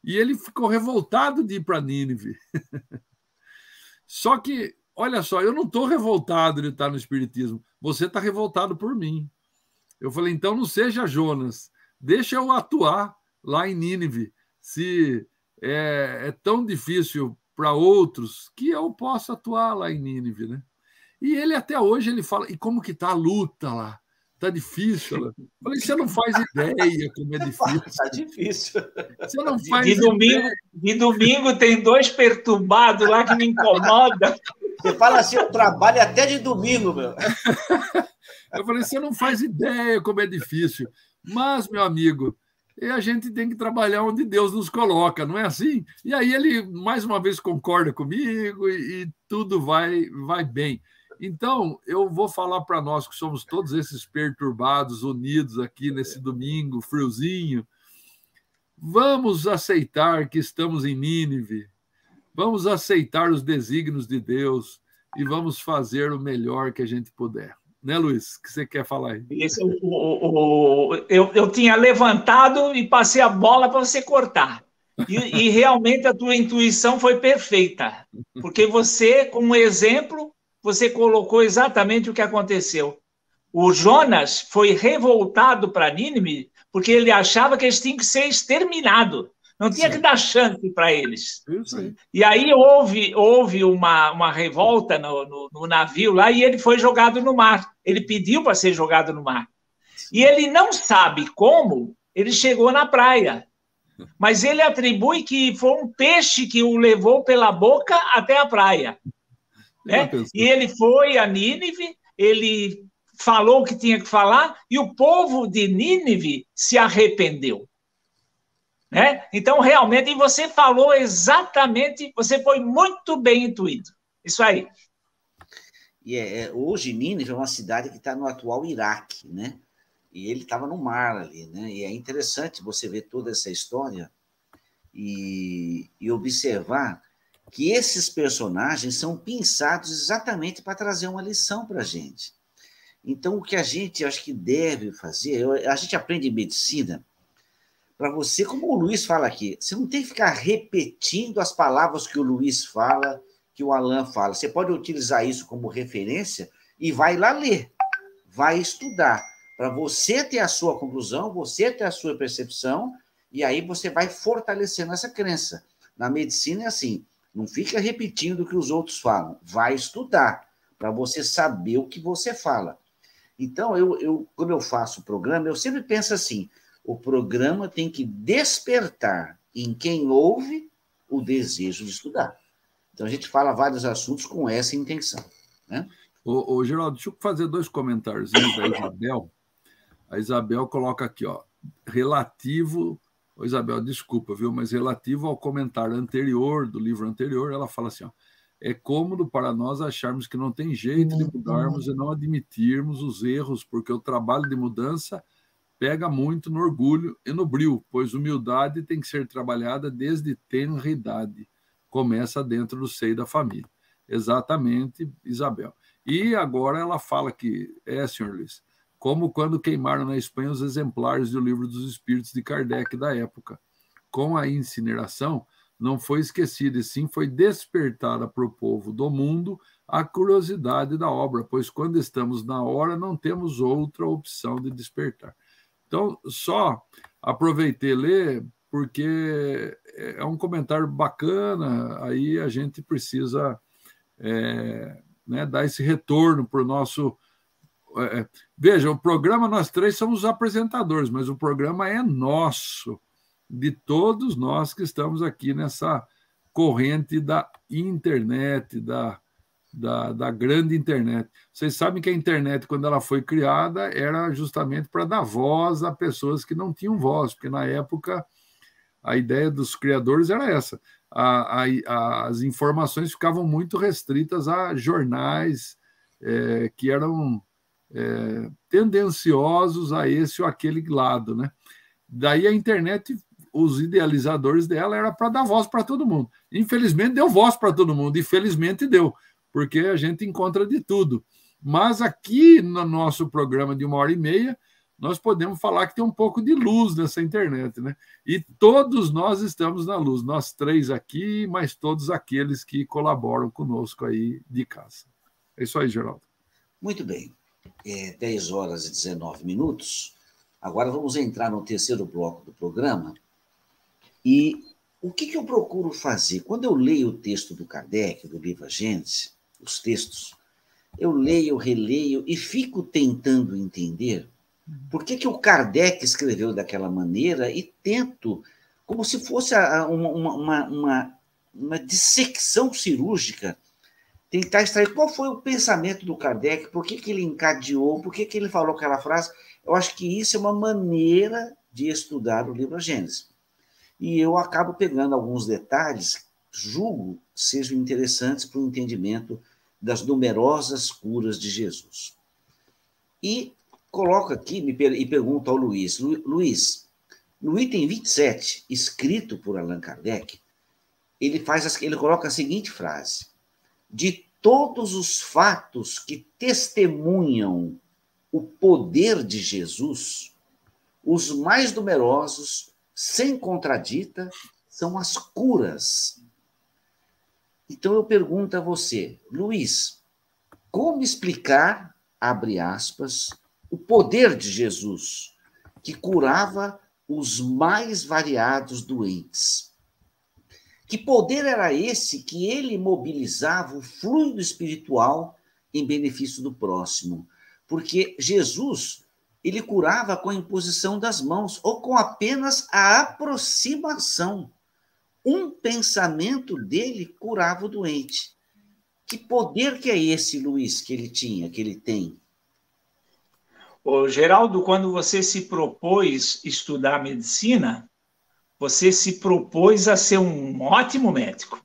C: E ele ficou revoltado de ir para Nínive. só que, olha só, eu não estou revoltado de estar no Espiritismo. Você está revoltado por mim. Eu falei, então não seja Jonas. Deixa eu atuar lá em Nínive. Se é, é tão difícil para outros que eu possa atuar lá em Nínive, né? E ele até hoje ele fala, e como que tá a luta lá? Tá difícil. Lá. Falei, você não faz ideia como é difícil.
B: Tá difícil. Você não faz de, domingo, de domingo tem dois perturbados lá que me incomodam.
A: Você fala assim, eu trabalho até de domingo, meu.
C: Eu falei, você não faz ideia como é difícil. Mas, meu amigo, e a gente tem que trabalhar onde Deus nos coloca, não é assim? E aí ele mais uma vez concorda comigo e, e tudo vai vai bem. Então, eu vou falar para nós que somos todos esses perturbados, unidos aqui nesse domingo friozinho. Vamos aceitar que estamos em Nínive. Vamos aceitar os desígnios de Deus e vamos fazer o melhor que a gente puder. Né, Luiz? Que você quer falar aí?
B: Isso, o, o, o, eu, eu tinha levantado e passei a bola para você cortar. E, e, realmente a tua intuição foi perfeita, porque você, como exemplo, você colocou exatamente o que aconteceu. O Jonas foi revoltado para Nínive porque ele achava que eles tinham que ser exterminados. Não tinha que dar chance para eles. Aí. E aí houve, houve uma, uma revolta no, no, no, navio lá e ele foi jogado no mar. Ele pediu para ser jogado no mar. E ele não sabe como ele chegou na praia. Mas ele atribui que foi um peixe que o levou pela boca até a praia. Né? E ele foi a Nínive, ele falou o que tinha que falar e o povo de Nínive se arrependeu. Né? Então, realmente, você falou exatamente, você foi muito bem intuído. Isso aí.
A: E é, é hoje, Nínive é uma cidade que está no atual Iraque, né? E ele estava no mar ali, né? E é interessante você ver toda essa história e, e observar que esses personagens são pensados exatamente para trazer uma lição para a gente. Então, o que a gente acho que deve fazer, a gente aprende medicina para você, como o Luiz fala aqui, você não tem que ficar repetindo as palavras que o Luiz fala, que o Alan fala. Você pode utilizar isso como referência e vai lá ler, vai estudar, para você ter a sua conclusão, você ter a sua percepção, e aí você vai fortalecendo essa crença. Na medicina é assim, não fica repetindo o que os outros falam, vai estudar, para você saber o que você fala. Então, eu, eu, quando eu faço o programa, eu sempre penso assim: o programa tem que despertar em quem ouve o desejo de estudar. Então, a gente fala vários assuntos com essa intenção. Né?
C: Ô, ô, Geraldo, deixa eu fazer dois comentários da Isabel. A Isabel coloca aqui, ó, relativo. Ô, Isabel, desculpa, viu? Mas relativo ao comentário anterior, do livro anterior, ela fala assim: ó, é cômodo para nós acharmos que não tem jeito de uhum. mudarmos e não admitirmos os erros, porque o trabalho de mudança pega muito no orgulho e no brilho, pois humildade tem que ser trabalhada desde tenra idade. Começa dentro do seio da família. Exatamente, Isabel. E agora ela fala que, é, senhor Luiz, como quando queimaram na Espanha os exemplares do Livro dos Espíritos de Kardec da época. Com a incineração, não foi esquecida, e sim foi despertada para o povo do mundo a curiosidade da obra, pois quando estamos na hora não temos outra opção de despertar. Então, só aproveitei ler, porque é um comentário bacana, aí a gente precisa é, né, dar esse retorno para o nosso. É, veja, o programa, nós três somos os apresentadores, mas o programa é nosso de todos nós que estamos aqui nessa corrente da internet, da, da, da, grande internet. Vocês sabem que a internet, quando ela foi criada, era justamente para dar voz a pessoas que não tinham voz, porque na época a ideia dos criadores era essa. A, a, as informações ficavam muito restritas a jornais é, que eram é, tendenciosos a esse ou aquele lado, né? Daí a internet os idealizadores dela era para dar voz para todo mundo. Infelizmente deu voz para todo mundo, infelizmente deu, porque a gente encontra de tudo. Mas aqui no nosso programa de uma hora e meia, nós podemos falar que tem um pouco de luz nessa internet, né? E todos nós estamos na luz, nós três aqui, mas todos aqueles que colaboram conosco aí de casa. É isso aí, Geraldo.
A: Muito bem. É 10 horas e 19 minutos. Agora vamos entrar no terceiro bloco do programa, e o que, que eu procuro fazer? Quando eu leio o texto do Kardec, do livro A Gênese, os textos, eu leio, releio e fico tentando entender por que, que o Kardec escreveu daquela maneira e tento, como se fosse uma, uma, uma, uma dissecção cirúrgica, tentar extrair qual foi o pensamento do Kardec, por que, que ele encadeou, por que, que ele falou aquela frase. Eu acho que isso é uma maneira de estudar o livro A Gênese e eu acabo pegando alguns detalhes, julgo sejam interessantes para o entendimento das numerosas curas de Jesus. E coloco aqui me per e pergunto ao Luiz: Lu Luiz, no item 27, escrito por Allan Kardec, ele faz ele coloca a seguinte frase: De todos os fatos que testemunham o poder de Jesus, os mais numerosos, sem contradita, são as curas. Então eu pergunto a você, Luiz, como explicar, abre aspas, o poder de Jesus, que curava os mais variados doentes? Que poder era esse que ele mobilizava o fluido espiritual em benefício do próximo? Porque Jesus, ele curava com a imposição das mãos ou com apenas a aproximação. Um pensamento dele curava o doente. Que poder que é esse, Luiz, que ele tinha, que ele tem?
B: Ô, Geraldo, quando você se propôs estudar medicina, você se propôs a ser um ótimo médico.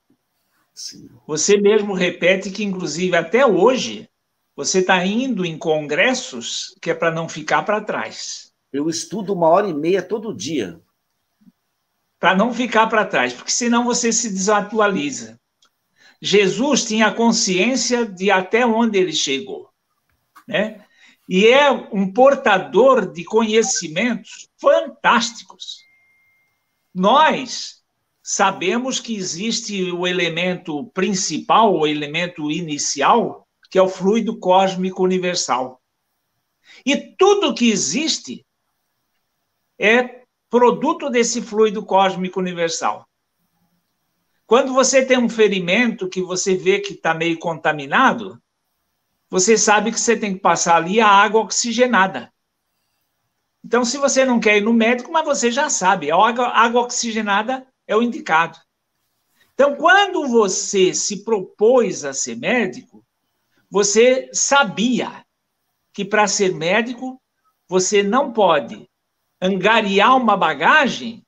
B: Sim. Você mesmo repete que, inclusive, até hoje, você está indo em congressos que é para não ficar para trás.
A: Eu estudo uma hora e meia todo dia.
B: Para não ficar para trás, porque senão você se desatualiza. Jesus tinha consciência de até onde ele chegou, né? E é um portador de conhecimentos fantásticos. Nós sabemos que existe o elemento principal, o elemento inicial, que é o fluido cósmico universal. E tudo que existe é produto desse fluido cósmico universal. Quando você tem um ferimento que você vê que está meio contaminado, você sabe que você tem que passar ali a água oxigenada. Então, se você não quer ir no médico, mas você já sabe, a água, água oxigenada é o indicado. Então, quando você se propôs a ser médico, você sabia que para ser médico, você não pode angariar uma bagagem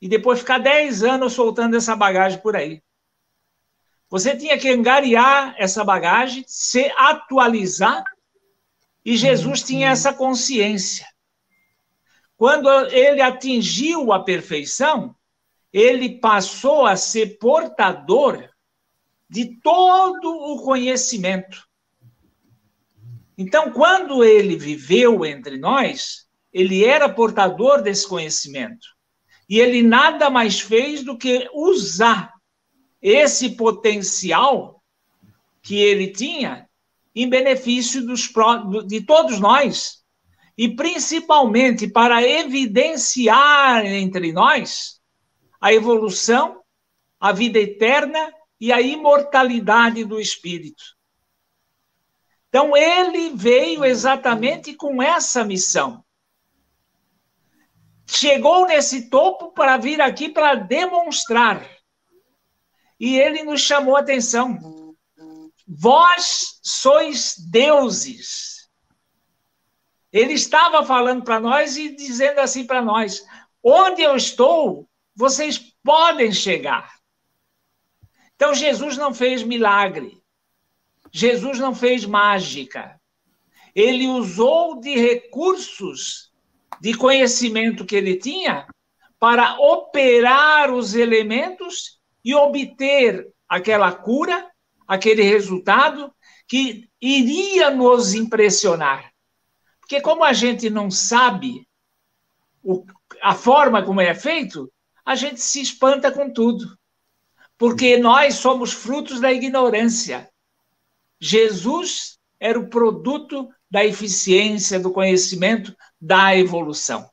B: e depois ficar 10 anos soltando essa bagagem por aí. Você tinha que angariar essa bagagem, se atualizar, e Jesus tinha essa consciência. Quando ele atingiu a perfeição, ele passou a ser portador de todo o conhecimento. Então, quando ele viveu entre nós, ele era portador desse conhecimento. E ele nada mais fez do que usar esse potencial que ele tinha em benefício dos, de todos nós e principalmente para evidenciar entre nós a evolução, a vida eterna e a imortalidade do espírito. Então, ele veio exatamente com essa missão. Chegou nesse topo para vir aqui para demonstrar. E ele nos chamou a atenção. Vós sois deuses ele estava falando para nós e dizendo assim para nós: onde eu estou, vocês podem chegar. Então, Jesus não fez milagre. Jesus não fez mágica. Ele usou de recursos de conhecimento que ele tinha para operar os elementos e obter aquela cura, aquele resultado que iria nos impressionar. Porque como a gente não sabe o, a forma como é feito, a gente se espanta com tudo. Porque nós somos frutos da ignorância. Jesus era o produto da eficiência, do conhecimento, da evolução.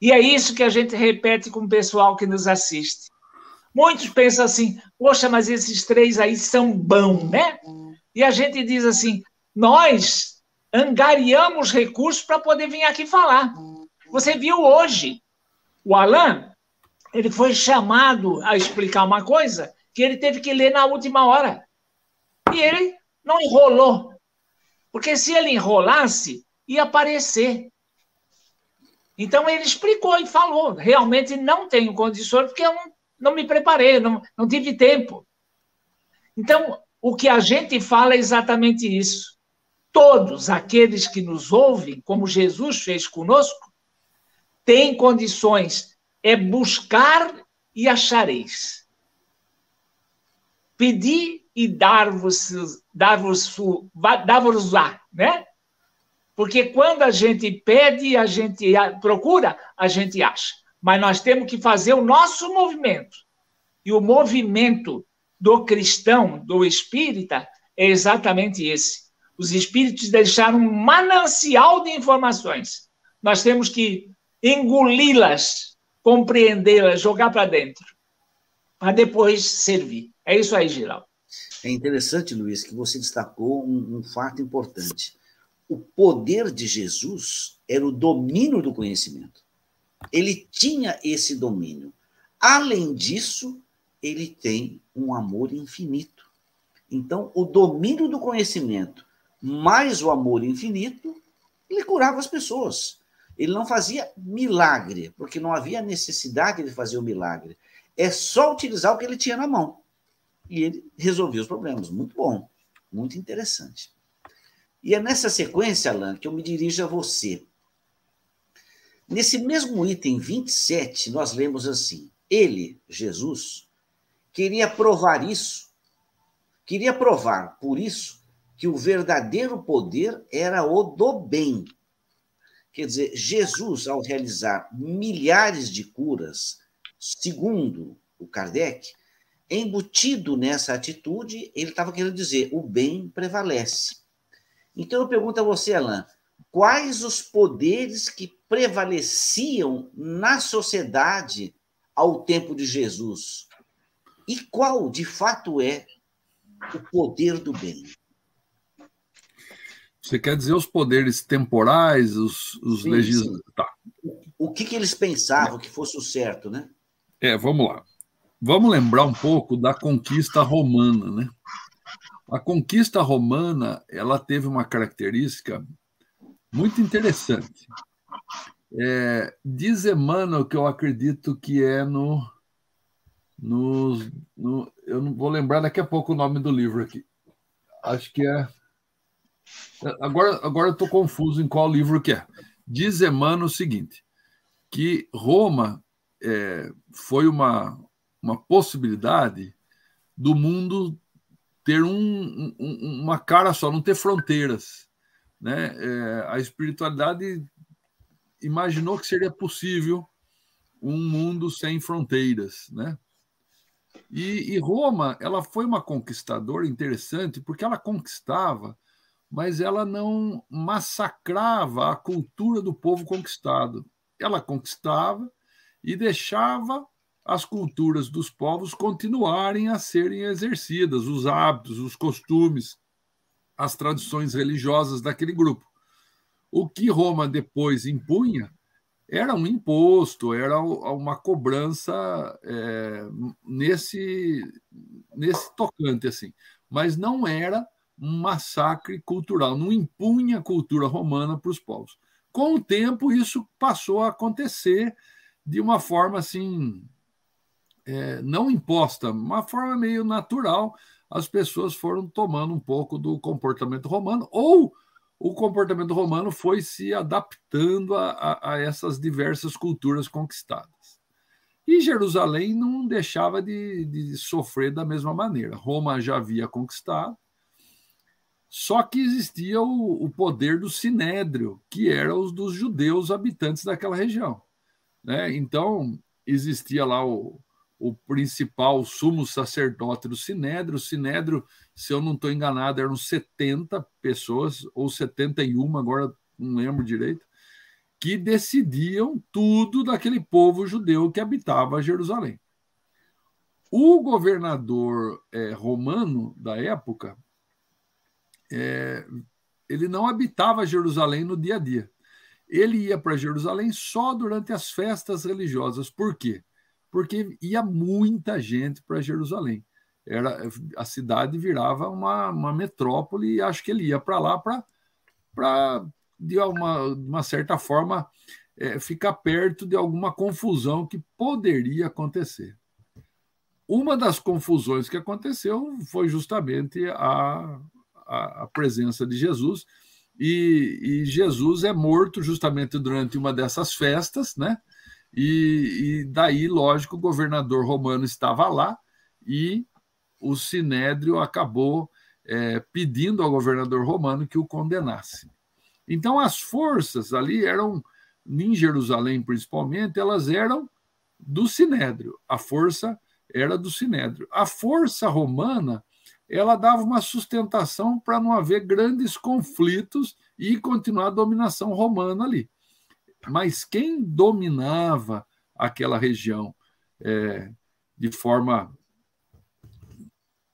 B: E é isso que a gente repete com o pessoal que nos assiste. Muitos pensam assim, poxa, mas esses três aí são bons, né? E a gente diz assim, nós angariamos recursos para poder vir aqui falar. Você viu hoje, o Alain, ele foi chamado a explicar uma coisa que ele teve que ler na última hora. E ele não enrolou. Porque se ele enrolasse, ia aparecer. Então ele explicou e falou: realmente não tenho condições, porque eu não, não me preparei, não, não tive tempo. Então, o que a gente fala é exatamente isso todos aqueles que nos ouvem, como Jesus fez conosco, têm condições, é buscar e achareis. Pedi e dar-vos dar-vos dar-vos lá, né? Porque quando a gente pede, a gente procura, a gente acha. Mas nós temos que fazer o nosso movimento. E o movimento do cristão, do espírita, é exatamente esse. Os espíritos deixaram um manancial de informações. Nós temos que engoli-las, compreendê-las, jogar para dentro, para depois servir. É isso aí, Geraldo.
A: É interessante, Luiz, que você destacou um, um fato importante. O poder de Jesus era o domínio do conhecimento. Ele tinha esse domínio. Além disso, ele tem um amor infinito. Então, o domínio do conhecimento mais o amor infinito, ele curava as pessoas. Ele não fazia milagre, porque não havia necessidade de fazer o milagre. É só utilizar o que ele tinha na mão e ele resolveu os problemas. Muito bom, muito interessante. E é nessa sequência, Alan, que eu me dirijo a você. Nesse mesmo item 27, nós lemos assim: Ele, Jesus, queria provar isso, queria provar, por isso, que o verdadeiro poder era o do bem. Quer dizer, Jesus, ao realizar milhares de curas, segundo o Kardec, embutido nessa atitude, ele estava querendo dizer: o bem prevalece. Então eu pergunto a você, Alain, quais os poderes que prevaleciam na sociedade ao tempo de Jesus? E qual, de fato, é o poder do bem?
C: Você quer dizer os poderes temporais, os, os legisladores? Tá.
A: O que, que eles pensavam que fosse o certo, né?
C: É, vamos lá. Vamos lembrar um pouco da conquista romana, né? A conquista romana, ela teve uma característica muito interessante. É, diz Emmanuel que eu acredito que é no, no, no, Eu não vou lembrar daqui a pouco o nome do livro aqui. Acho que é. Agora, agora eu estou confuso em qual livro que é. Diz Emmanuel o seguinte: que Roma é, foi uma, uma possibilidade do mundo ter um, um, uma cara só, não ter fronteiras. Né? É, a espiritualidade imaginou que seria possível um mundo sem fronteiras. Né? E, e Roma ela foi uma conquistadora interessante porque ela conquistava, mas ela não massacrava a cultura do povo conquistado. Ela conquistava e deixava as culturas dos povos continuarem a serem exercidas, os hábitos, os costumes, as tradições religiosas daquele grupo. O que Roma depois impunha era um imposto, era uma cobrança é, nesse, nesse tocante, assim, mas não era um massacre cultural, não impunha a cultura romana para os povos. Com o tempo, isso passou a acontecer de uma forma assim é, não imposta, uma forma meio natural, as pessoas foram tomando um pouco do comportamento romano, ou o comportamento romano foi se adaptando a, a, a essas diversas culturas conquistadas. E Jerusalém não deixava de, de, sofrer da mesma maneira. Roma já havia conquistado, só que existia o, o poder do sinédrio, que era os dos judeus habitantes daquela região. Né? Então, existia lá o, o principal sumo sacerdote do Sinédrio. O Sinédrio, se eu não estou enganado, eram 70 pessoas, ou 71, agora não lembro direito, que decidiam tudo daquele povo judeu que habitava Jerusalém. O governador é, romano da época, é, ele não habitava Jerusalém no dia a dia. Ele ia para Jerusalém só durante as festas religiosas. Por quê? Porque ia muita gente para Jerusalém. Era, a cidade virava uma, uma metrópole e acho que ele ia para lá para, de uma, uma certa forma, é, ficar perto de alguma confusão que poderia acontecer. Uma das confusões que aconteceu foi justamente a, a, a presença de Jesus, e, e, Jesus é morto justamente durante uma dessas festas, né? E, e daí, lógico, o governador romano estava lá e o sinédrio acabou é, pedindo ao governador romano que o condenasse. Então, as forças ali eram, em Jerusalém principalmente, elas eram do sinédrio. A força era do sinédrio. A força romana ela dava uma sustentação para não haver grandes conflitos e continuar a dominação romana ali. Mas quem dominava aquela região é, de forma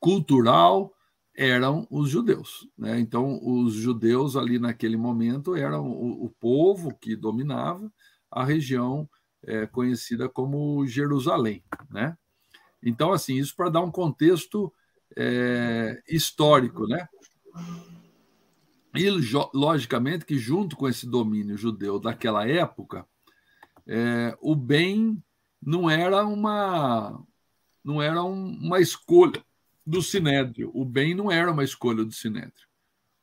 C: cultural eram os judeus. Né? Então, os judeus ali naquele momento eram o, o povo que dominava a região é, conhecida como Jerusalém. Né? Então, assim, isso para dar um contexto é, histórico, né? E, logicamente, que junto com esse domínio judeu daquela época, é, o bem não era uma não era uma escolha do Sinédrio. O bem não era uma escolha do Sinédrio.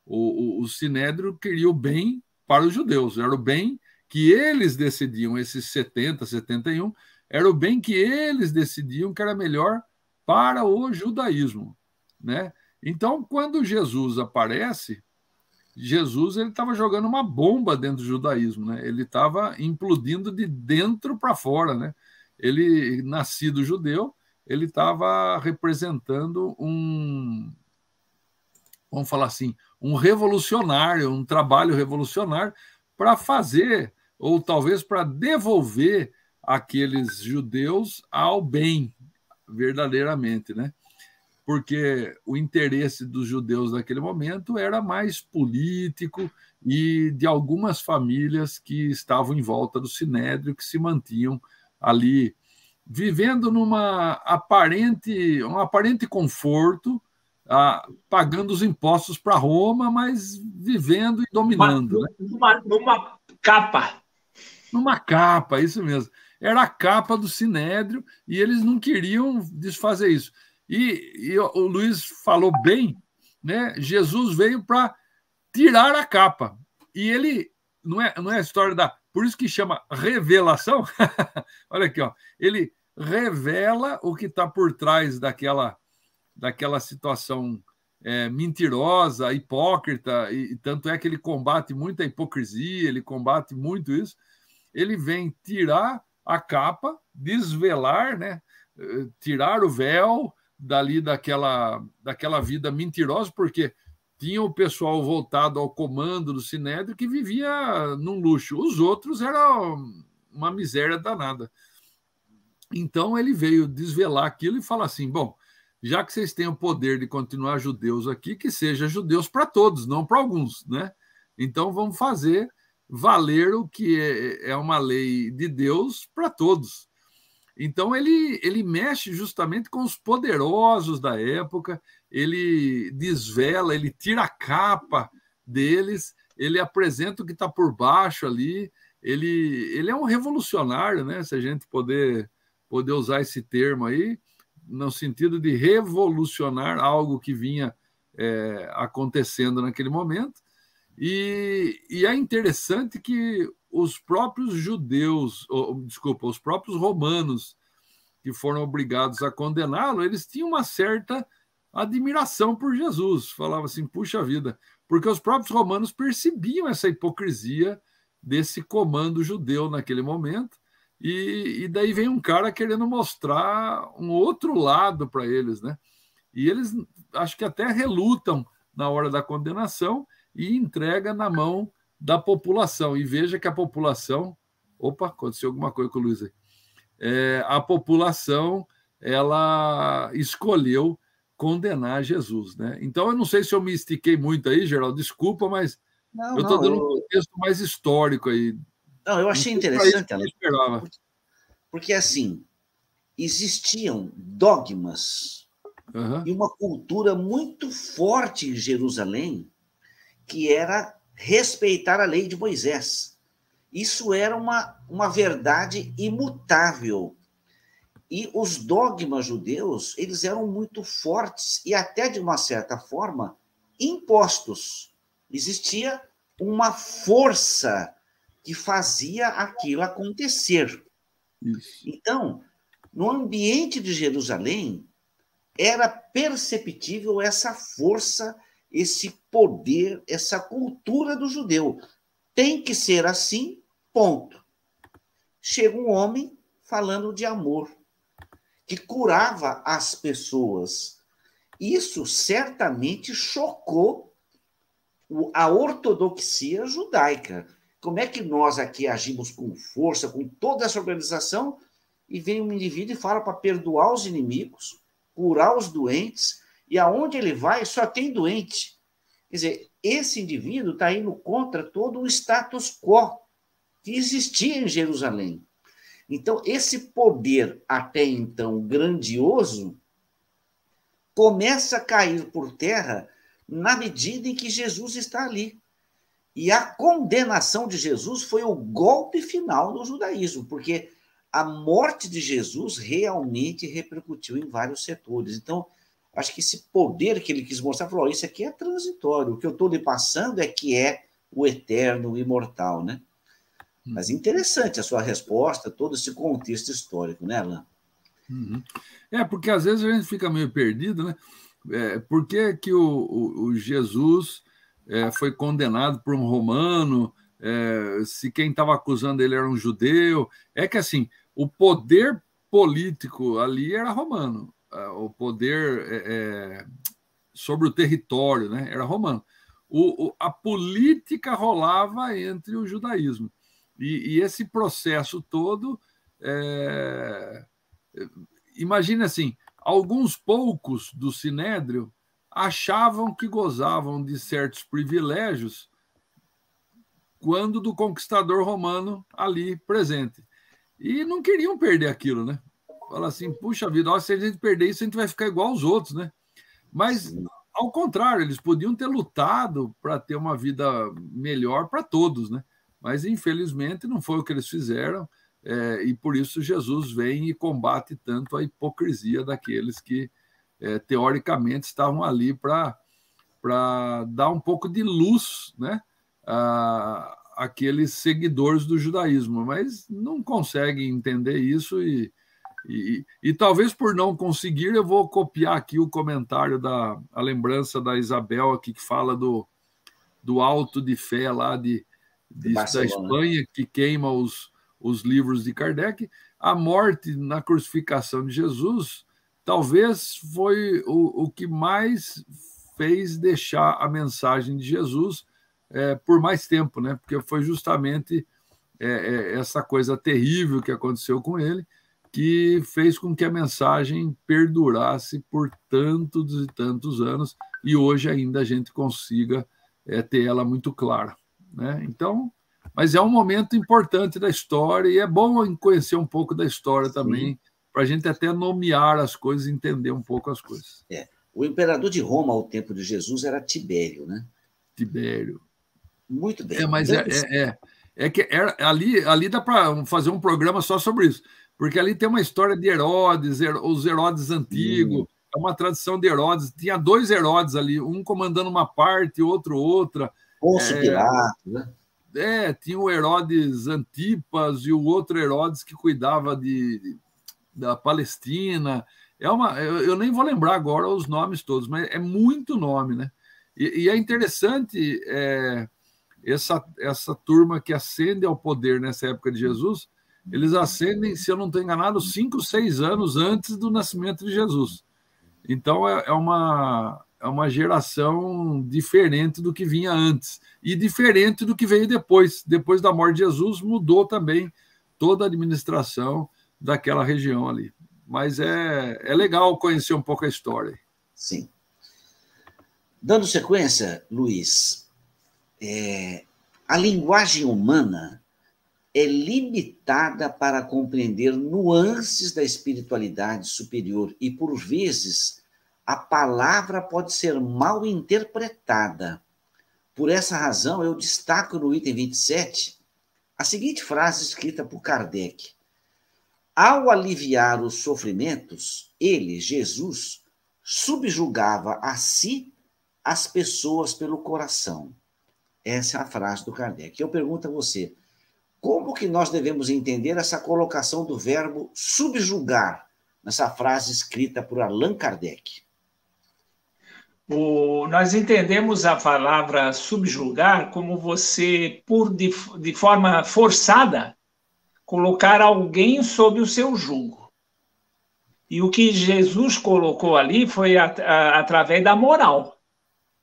C: O, o, o Sinédrio queria o bem para os judeus, era o bem que eles decidiam, esses 70, 71, era o bem que eles decidiam que era melhor para o judaísmo. Né? Então, quando Jesus aparece, Jesus ele estava jogando uma bomba dentro do judaísmo, né? Ele estava implodindo de dentro para fora, né? Ele nascido judeu, ele estava representando um, vamos falar assim, um revolucionário, um trabalho revolucionário para fazer ou talvez para devolver aqueles judeus ao bem, verdadeiramente, né? Porque o interesse dos judeus naquele momento era mais político e de algumas famílias que estavam em volta do sinédrio que se mantinham ali vivendo numa aparente um aparente conforto ah, pagando os impostos para Roma mas vivendo e dominando
B: né? numa, numa capa.
C: Numa capa isso mesmo. Era a capa do sinédrio e eles não queriam desfazer isso e, e o Luiz falou bem, né? Jesus veio para tirar a capa. E ele não é, não é a história da. Por isso que chama revelação. Olha aqui, ó. Ele revela o que está por trás daquela, daquela situação é, mentirosa, hipócrita, e, e tanto é que ele combate muita hipocrisia, ele combate muito isso. Ele vem tirar a capa, desvelar, né? Eh, tirar o véu, dali daquela, daquela vida mentirosa, porque tinha o pessoal voltado ao comando do Sinédrio que vivia num luxo. Os outros eram uma miséria danada. Então ele veio desvelar aquilo e falar assim: bom, já que vocês têm o poder de continuar judeus aqui, que seja judeus para todos, não para alguns, né? Então vamos fazer valer o que é, é uma lei de Deus para todos. Então ele, ele mexe justamente com os poderosos da época, ele desvela, ele tira a capa deles, ele apresenta o que está por baixo ali. Ele, ele é um revolucionário, né? Se a gente poder, poder usar esse termo aí, no sentido de revolucionar algo que vinha é, acontecendo naquele momento. E, e, é interessante que os próprios judeus, ou, desculpa, os próprios romanos que foram obrigados a condená-lo, eles tinham uma certa admiração por Jesus. Falava assim, puxa vida, porque os próprios romanos percebiam essa hipocrisia desse comando judeu naquele momento. E, e daí vem um cara querendo mostrar um outro lado para eles, né? E eles acho que até relutam na hora da condenação e entrega na mão da população. E veja que a população. Opa, aconteceu alguma coisa com o Luiz aí. É, a população ela escolheu condenar Jesus, né? Então eu não sei se eu me estiquei muito aí, Geraldo, desculpa, mas não, eu estou dando eu... um contexto mais histórico aí.
A: Não, eu achei interessante, Alex, porque, porque assim existiam dogmas uhum. e uma cultura muito forte em Jerusalém que era respeitar a lei de Moisés. Isso era uma, uma verdade imutável. E os dogmas judeus, eles eram muito fortes e até de uma certa forma impostos. Existia uma força que fazia aquilo acontecer. Isso. Então, no ambiente de Jerusalém, era perceptível essa força, esse poder, essa cultura do judeu. Tem que ser assim, ponto. Chega um homem falando de amor, que curava as pessoas. Isso certamente chocou a ortodoxia judaica. Como é que nós aqui agimos com força, com toda essa organização, e vem um indivíduo e fala para perdoar os inimigos, curar os doentes, e aonde ele vai só tem doente. Quer dizer, esse indivíduo está indo contra todo o status quo que existia em Jerusalém. Então, esse poder até então grandioso começa a cair por terra na medida em que Jesus está ali. E a condenação de Jesus foi o golpe final do judaísmo, porque a morte de Jesus realmente repercutiu em vários setores. Então, acho que esse poder que ele quis mostrar, falou: isso aqui é transitório, o que eu estou lhe passando é que é o eterno, o imortal, né? Hum. Mas interessante a sua resposta, todo esse contexto histórico, né, Alain?
C: Uhum. É, porque às vezes a gente fica meio perdido, né? É, por que, que o, o, o Jesus é, foi condenado por um romano? É, se quem estava acusando ele era um judeu? É que assim, o poder político ali era romano, o poder é, é, sobre o território né, era romano. O, o, a política rolava entre o judaísmo. E, e esse processo todo, é, imagine assim, alguns poucos do Sinédrio achavam que gozavam de certos privilégios quando do conquistador romano ali presente. E não queriam perder aquilo, né? Fala assim, puxa vida, ó, se a gente perder isso, a gente vai ficar igual aos outros, né? Mas, ao contrário, eles podiam ter lutado para ter uma vida melhor para todos, né? Mas, infelizmente, não foi o que eles fizeram, é, e por isso Jesus vem e combate tanto a hipocrisia daqueles que, é, teoricamente, estavam ali para dar um pouco de luz, né? A, aqueles seguidores do judaísmo, mas não conseguem entender isso e, e, e, talvez por não conseguir, eu vou copiar aqui o comentário da a lembrança da Isabel aqui que fala do, do alto de fé lá de, de da Espanha, que queima os, os livros de Kardec. A morte na crucificação de Jesus talvez foi o, o que mais fez deixar a mensagem de Jesus é, por mais tempo, né? Porque foi justamente é, é, essa coisa terrível que aconteceu com ele que fez com que a mensagem perdurasse por tantos e tantos anos e hoje ainda a gente consiga é, ter ela muito clara, né? Então, mas é um momento importante da história e é bom conhecer um pouco da história também para a gente até nomear as coisas, entender um pouco as coisas.
A: É. O imperador de Roma ao tempo de Jesus era Tibério, né?
C: Tibério.
A: Muito bem.
C: É, mas é, é, é, é, que era, ali, ali dá para fazer um programa só sobre isso, porque ali tem uma história de Herodes, os Herodes antigos, hum. é uma tradição de Herodes. Tinha dois Herodes ali, um comandando uma parte, outro outra.
A: Pôncio é, né?
C: É, tinha o Herodes Antipas e o outro Herodes que cuidava de, da Palestina. É uma, eu, eu, nem vou lembrar agora os nomes todos, mas é muito nome, né? E, e é interessante é, essa, essa turma que ascende ao poder nessa época de Jesus, eles ascendem, se eu não estou enganado, cinco, seis anos antes do nascimento de Jesus. Então é, é, uma, é uma geração diferente do que vinha antes e diferente do que veio depois. Depois da morte de Jesus, mudou também toda a administração daquela região ali. Mas é, é legal conhecer um pouco a história.
A: Sim. Dando sequência, Luiz, é, a linguagem humana é limitada para compreender nuances da espiritualidade superior e, por vezes, a palavra pode ser mal interpretada. Por essa razão, eu destaco no item 27 a seguinte frase escrita por Kardec: Ao aliviar os sofrimentos, ele, Jesus, subjugava a si as pessoas pelo coração essa é a frase do Kardec. Eu pergunto a você, como que nós devemos entender essa colocação do verbo subjugar nessa frase escrita por Allan Kardec?
B: O, nós entendemos a palavra subjugar como você, por de, de forma forçada, colocar alguém sob o seu jugo. E o que Jesus colocou ali foi a, a, através da moral.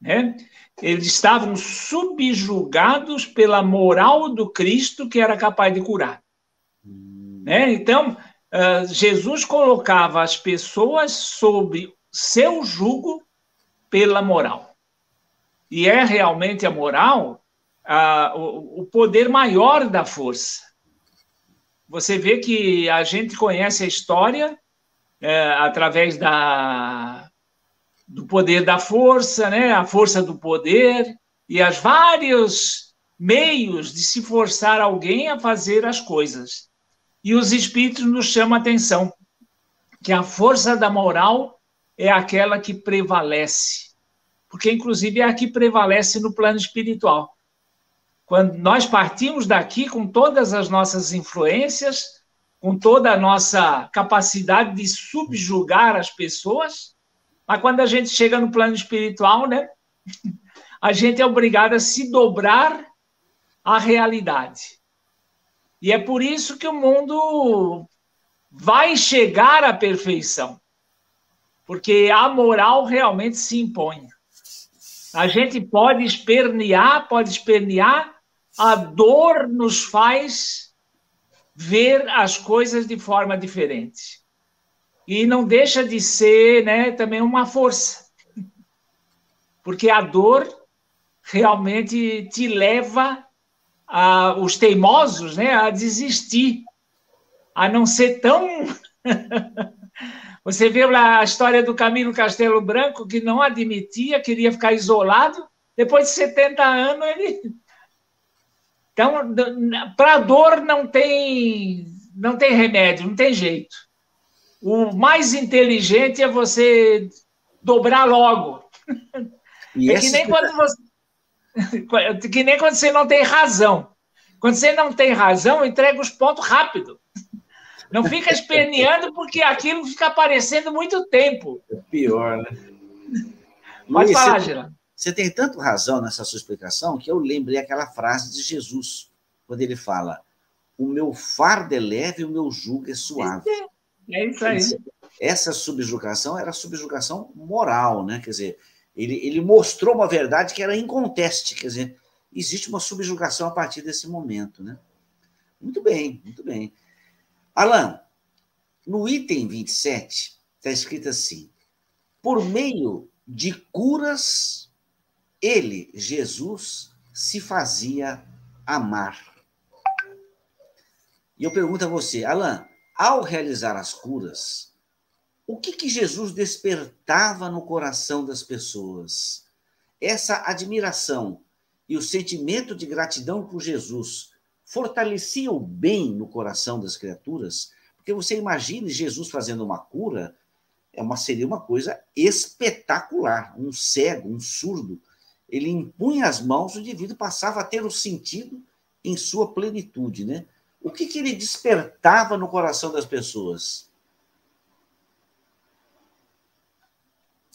B: Né? Eles estavam subjugados pela moral do Cristo que era capaz de curar. Né? Então, uh, Jesus colocava as pessoas sob seu jugo pela moral. E é realmente a moral uh, o, o poder maior da força. Você vê que a gente conhece a história é, através da, do poder da força, né? a força do poder, e as vários meios de se forçar alguém a fazer as coisas. E os espíritos nos chamam a atenção que a força da moral é aquela que prevalece, porque inclusive é a que prevalece no plano espiritual. Quando nós partimos daqui com todas as nossas influências, com toda a nossa capacidade de subjugar as pessoas, mas quando a gente chega no plano espiritual, né, a gente é obrigado a se dobrar à realidade. E é por isso que o mundo vai chegar à perfeição. Porque a moral realmente se impõe. A gente pode espernear, pode espernear, a dor nos faz ver as coisas de forma diferente. E não deixa de ser né, também uma força. Porque a dor realmente te leva a, os teimosos né, a desistir, a não ser tão. Você vê lá a história do Camilo Castelo Branco, que não admitia, queria ficar isolado. Depois de 70 anos, ele. Então, para dor não tem, não tem remédio, não tem jeito. O mais inteligente é você dobrar logo. E é que nem quando você que nem quando você não tem razão. Quando você não tem razão, entrega os pontos rápido. Não fica esperneando porque aquilo fica aparecendo muito tempo.
A: É pior, né?
B: Pode Luiz, falar, Geraldo.
A: Você tem tanto razão nessa sua explicação que eu lembrei aquela frase de Jesus, quando ele fala: O meu fardo é leve e o meu jugo é suave.
B: É isso aí.
A: Essa subjugação era subjugação moral, né? Quer dizer, ele, ele mostrou uma verdade que era inconteste, quer dizer, existe uma subjugação a partir desse momento, né? Muito bem, muito bem. Alan, no item 27, está escrito assim: por meio de curas, ele, Jesus, se fazia amar. E eu pergunto a você, Alan, ao realizar as curas, o que, que Jesus despertava no coração das pessoas? Essa admiração e o sentimento de gratidão por Jesus fortalecia o bem no coração das criaturas? Porque você imagine Jesus fazendo uma cura, é uma, seria uma coisa espetacular. Um cego, um surdo, ele impunha as mãos, o indivíduo passava a ter o sentido em sua plenitude, né? O que, que ele despertava no coração das pessoas?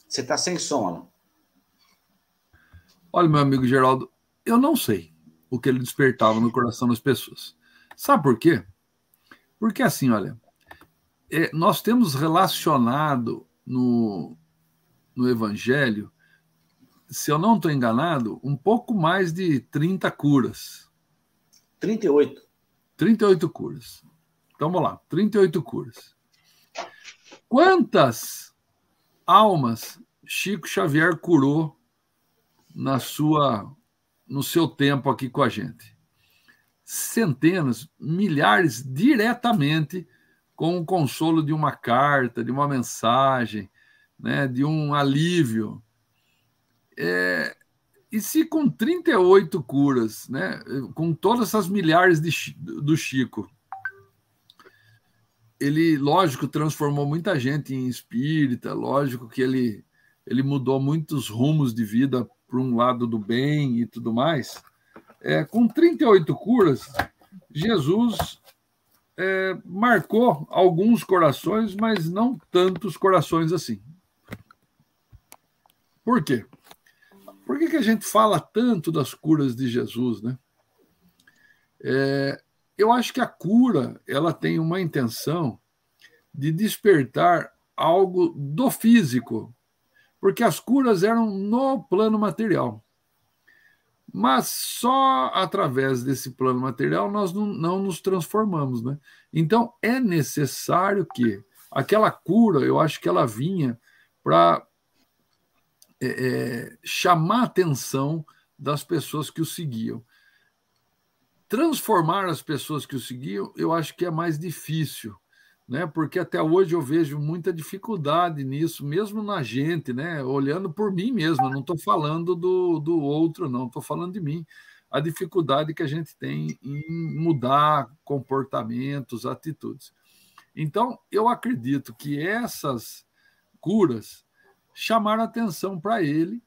A: Você está sem Alan.
C: Olha, meu amigo Geraldo, eu não sei o que ele despertava no coração das pessoas. Sabe por quê? Porque assim, olha, é, nós temos relacionado no, no Evangelho, se eu não estou enganado, um pouco mais de 30 curas.
A: 38.
C: 38 curas. Então vamos lá, 38 curas. Quantas almas Chico Xavier curou na sua no seu tempo aqui com a gente. Centenas, milhares diretamente com o consolo de uma carta, de uma mensagem, né, de um alívio. É, e se com 38 curas, né, com todas essas milhares de, do Chico, ele, lógico, transformou muita gente em espírita, lógico que ele ele mudou muitos rumos de vida para um lado do bem e tudo mais. É, com 38 curas, Jesus é, marcou alguns corações, mas não tantos corações assim. Por quê? Por que, que a gente fala tanto das curas de Jesus, né? É, eu acho que a cura ela tem uma intenção de despertar algo do físico, porque as curas eram no plano material. Mas só através desse plano material nós não, não nos transformamos. Né? Então é necessário que aquela cura, eu acho que ela vinha para é, é, chamar a atenção das pessoas que o seguiam. Transformar as pessoas que o seguiam, eu acho que é mais difícil, né? Porque até hoje eu vejo muita dificuldade nisso, mesmo na gente, né? Olhando por mim mesmo, não estou falando do, do outro, não, estou falando de mim. A dificuldade que a gente tem em mudar comportamentos, atitudes. Então, eu acredito que essas curas chamaram atenção para ele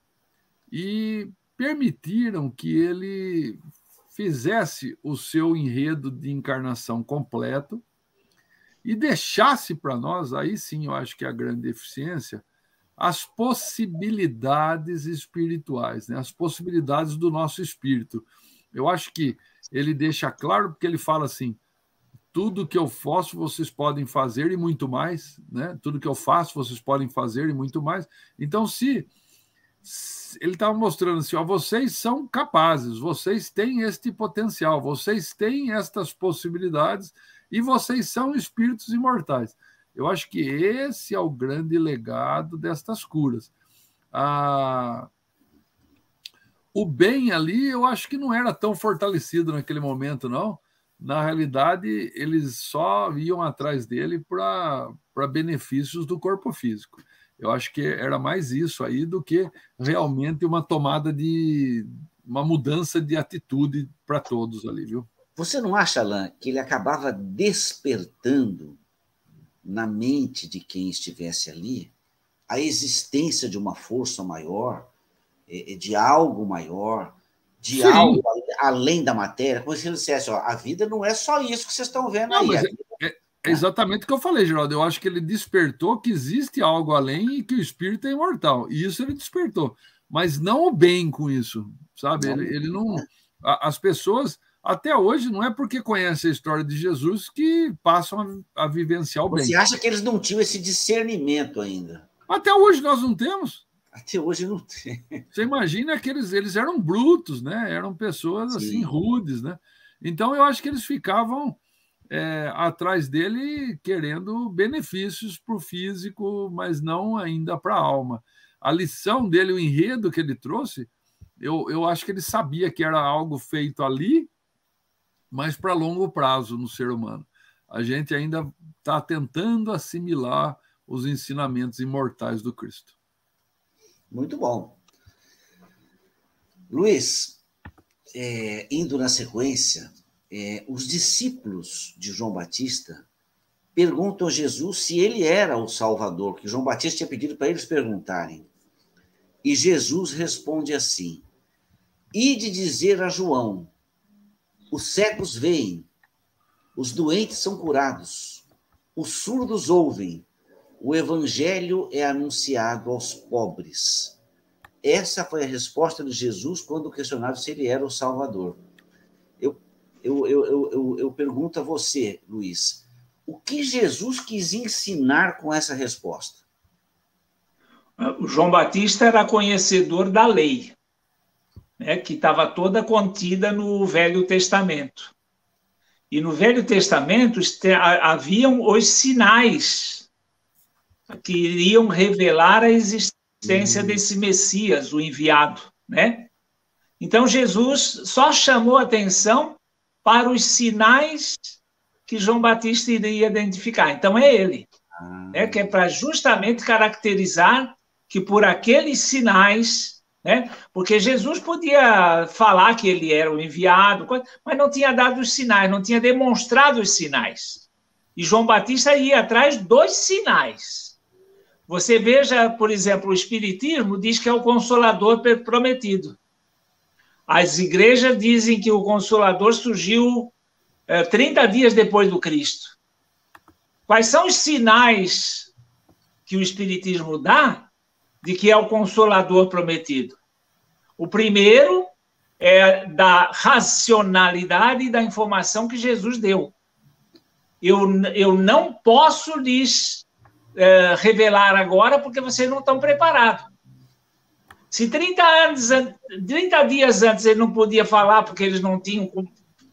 C: e permitiram que ele fizesse o seu enredo de encarnação completo e deixasse para nós, aí sim eu acho que é a grande deficiência, as possibilidades espirituais, né? as possibilidades do nosso espírito. Eu acho que ele deixa claro, porque ele fala assim: tudo que eu faço, vocês podem fazer e muito mais, né? Tudo que eu faço, vocês podem fazer e muito mais. Então, se, se ele estava mostrando assim, ó, vocês são capazes, vocês têm este potencial, vocês têm estas possibilidades e vocês são espíritos imortais. Eu acho que esse é o grande legado destas curas. Ah, o bem ali, eu acho que não era tão fortalecido naquele momento, não. Na realidade, eles só iam atrás dele para benefícios do corpo físico. Eu acho que era mais isso aí do que realmente uma tomada de uma mudança de atitude para todos ali, viu?
A: Você não acha, Alain, que ele acabava despertando na mente de quem estivesse ali a existência de uma força maior, eh, de algo maior, de Sim. algo além da matéria? Como se ele dissesse: ó, a vida não é só isso que vocês estão vendo não, aí.
C: É, é, é, exatamente o que eu falei, Geraldo. Eu acho que ele despertou que existe algo além e que o espírito é imortal. E isso ele despertou. Mas não o bem com isso, sabe? Ele, ele não. As pessoas até hoje não é porque conhecem a história de Jesus que passam a, a vivenciar o bem.
A: Você acha que eles não tinham esse discernimento ainda?
C: Até hoje nós não temos.
A: Até hoje não tem.
C: Você imagina que eles, eles eram brutos, né? Eram pessoas Sim. assim rudes, né? Então eu acho que eles ficavam é, atrás dele querendo benefícios para o físico, mas não ainda para a alma. A lição dele, o enredo que ele trouxe, eu, eu acho que ele sabia que era algo feito ali mas para longo prazo no ser humano. A gente ainda está tentando assimilar os ensinamentos imortais do Cristo.
A: Muito bom. Luiz, é, indo na sequência, é, os discípulos de João Batista perguntam a Jesus se ele era o Salvador, que João Batista tinha pedido para eles perguntarem. E Jesus responde assim: Ide dizer a João: os cegos veem, os doentes são curados, os surdos ouvem, o evangelho é anunciado aos pobres. Essa foi a resposta de Jesus quando questionado se ele era o Salvador. Eu, eu, eu, eu, eu pergunto a você, Luiz, o que Jesus quis ensinar com essa resposta?
B: O João Batista era conhecedor da lei né, que estava toda contida no Velho Testamento. E no Velho Testamento haviam os sinais que iriam revelar a existência uhum. desse Messias, o enviado, né? Então Jesus só chamou atenção para os sinais que João Batista iria identificar. Então é ele, ah. né? Que é para justamente caracterizar que por aqueles sinais né? Porque Jesus podia falar que ele era o enviado, mas não tinha dado os sinais, não tinha demonstrado os sinais. E João Batista ia atrás dos sinais. Você veja, por exemplo, o Espiritismo diz que é o consolador prometido. As igrejas dizem que o consolador surgiu é, 30 dias depois do Cristo. Quais são os sinais que o Espiritismo dá de que é o Consolador prometido? O primeiro é da racionalidade da informação que Jesus deu. Eu, eu não posso lhes é, revelar agora porque vocês não estão preparados. Se 30, anos, 30 dias antes ele não podia falar porque eles não tinham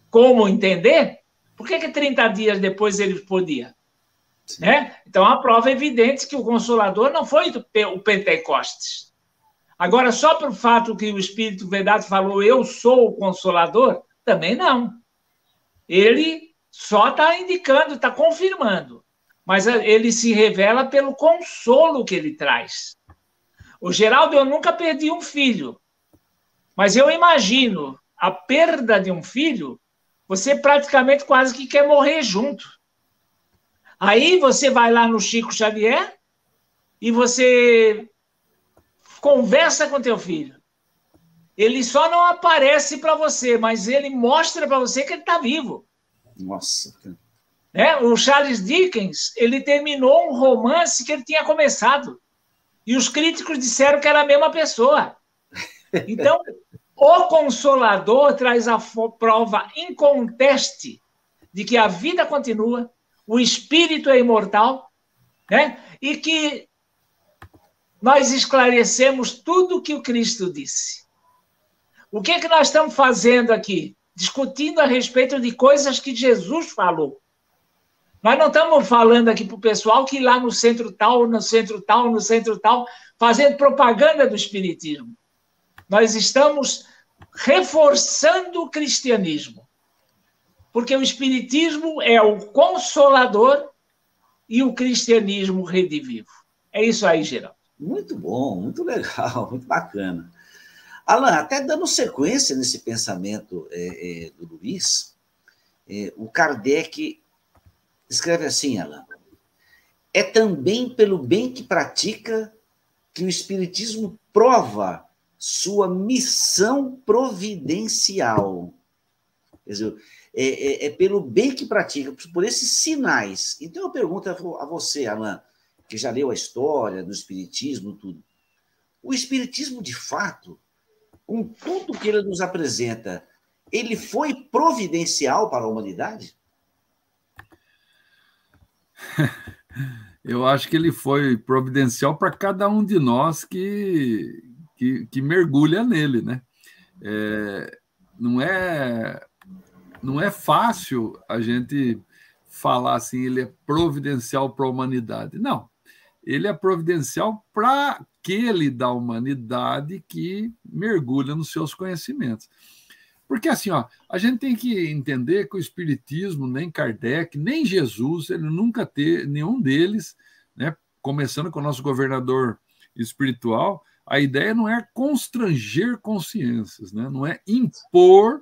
B: como entender, por que, que 30 dias depois ele podia? Né? Então, a prova evidente que o Consolador não foi o Pentecostes. Agora, só pelo fato que o Espírito Verdade falou, eu sou o Consolador, também não. Ele só está indicando, está confirmando. Mas ele se revela pelo consolo que ele traz. O Geraldo, eu nunca perdi um filho. Mas eu imagino a perda de um filho você praticamente quase que quer morrer junto. Aí você vai lá no Chico Xavier e você conversa com teu filho. Ele só não aparece para você, mas ele mostra para você que ele está vivo.
A: Nossa.
B: É, o Charles Dickens, ele terminou um romance que ele tinha começado. E os críticos disseram que era a mesma pessoa. Então, o Consolador traz a prova inconteste de que a vida continua, o espírito é imortal, né? e que nós esclarecemos tudo o que o Cristo disse. O que é que nós estamos fazendo aqui? Discutindo a respeito de coisas que Jesus falou. Nós não estamos falando aqui para o pessoal que lá no centro tal, no centro tal, no centro tal, fazendo propaganda do Espiritismo. Nós estamos reforçando o cristianismo. Porque o Espiritismo é o consolador e o cristianismo redivivo. É isso aí, Geraldo.
A: Muito bom, muito legal, muito bacana. Alan, até dando sequência nesse pensamento é, é, do Luiz, é, o Kardec escreve assim, Alan: é também pelo bem que pratica que o Espiritismo prova sua missão providencial. Quer dizer, é, é, é, pelo bem que pratica, por esses sinais. Então eu pergunto a você, Alain, que já leu a história do Espiritismo, tudo. O Espiritismo, de fato, com tudo que ele nos apresenta, ele foi providencial para a humanidade?
C: Eu acho que ele foi providencial para cada um de nós que, que, que mergulha nele, né? É, não é não é fácil a gente falar assim, ele é providencial para a humanidade. Não, ele é providencial para aquele da humanidade que mergulha nos seus conhecimentos. Porque assim, ó, a gente tem que entender que o Espiritismo, nem Kardec, nem Jesus, ele nunca teve, nenhum deles, né, começando com o nosso governador espiritual, a ideia não é constranger consciências, né? não é impor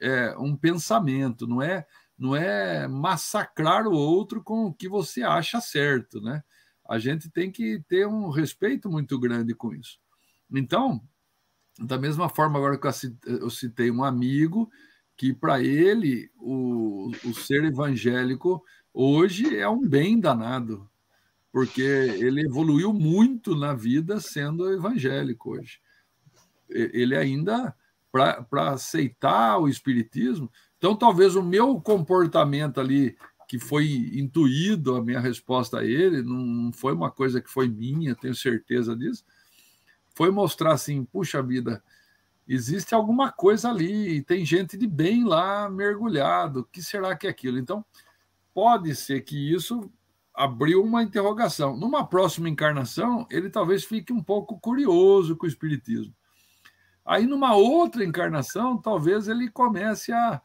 C: é, um pensamento, não é, não é massacrar o outro com o que você acha certo. Né? A gente tem que ter um respeito muito grande com isso. Então, da mesma forma, agora que eu citei um amigo, que para ele o, o ser evangélico hoje é um bem danado porque ele evoluiu muito na vida sendo evangélico hoje. Ele ainda, para aceitar o espiritismo, então talvez o meu comportamento ali, que foi intuído a minha resposta a ele, não foi uma coisa que foi minha, tenho certeza disso, foi mostrar assim: puxa vida, existe alguma coisa ali, tem gente de bem lá mergulhado, o que será que é aquilo? Então, pode ser que isso abriu uma interrogação. Numa próxima encarnação, ele talvez fique um pouco curioso com o Espiritismo. Aí, numa outra encarnação, talvez ele comece a,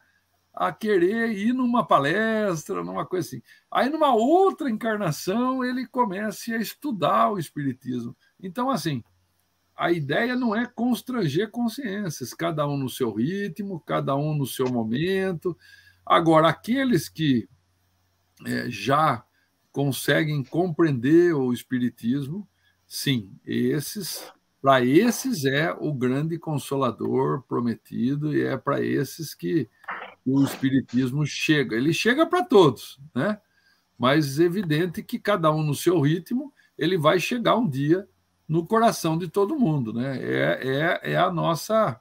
C: a querer ir numa palestra, numa coisa assim. Aí, numa outra encarnação, ele comece a estudar o Espiritismo. Então, assim, a ideia não é constranger consciências, cada um no seu ritmo, cada um no seu momento. Agora, aqueles que é, já conseguem compreender o espiritismo, sim, esses, para esses é o grande consolador prometido e é para esses que o Espiritismo chega. Ele chega para todos, né? mas é evidente que cada um no seu ritmo, ele vai chegar um dia no coração de todo mundo. Né? É, é, é a nossa,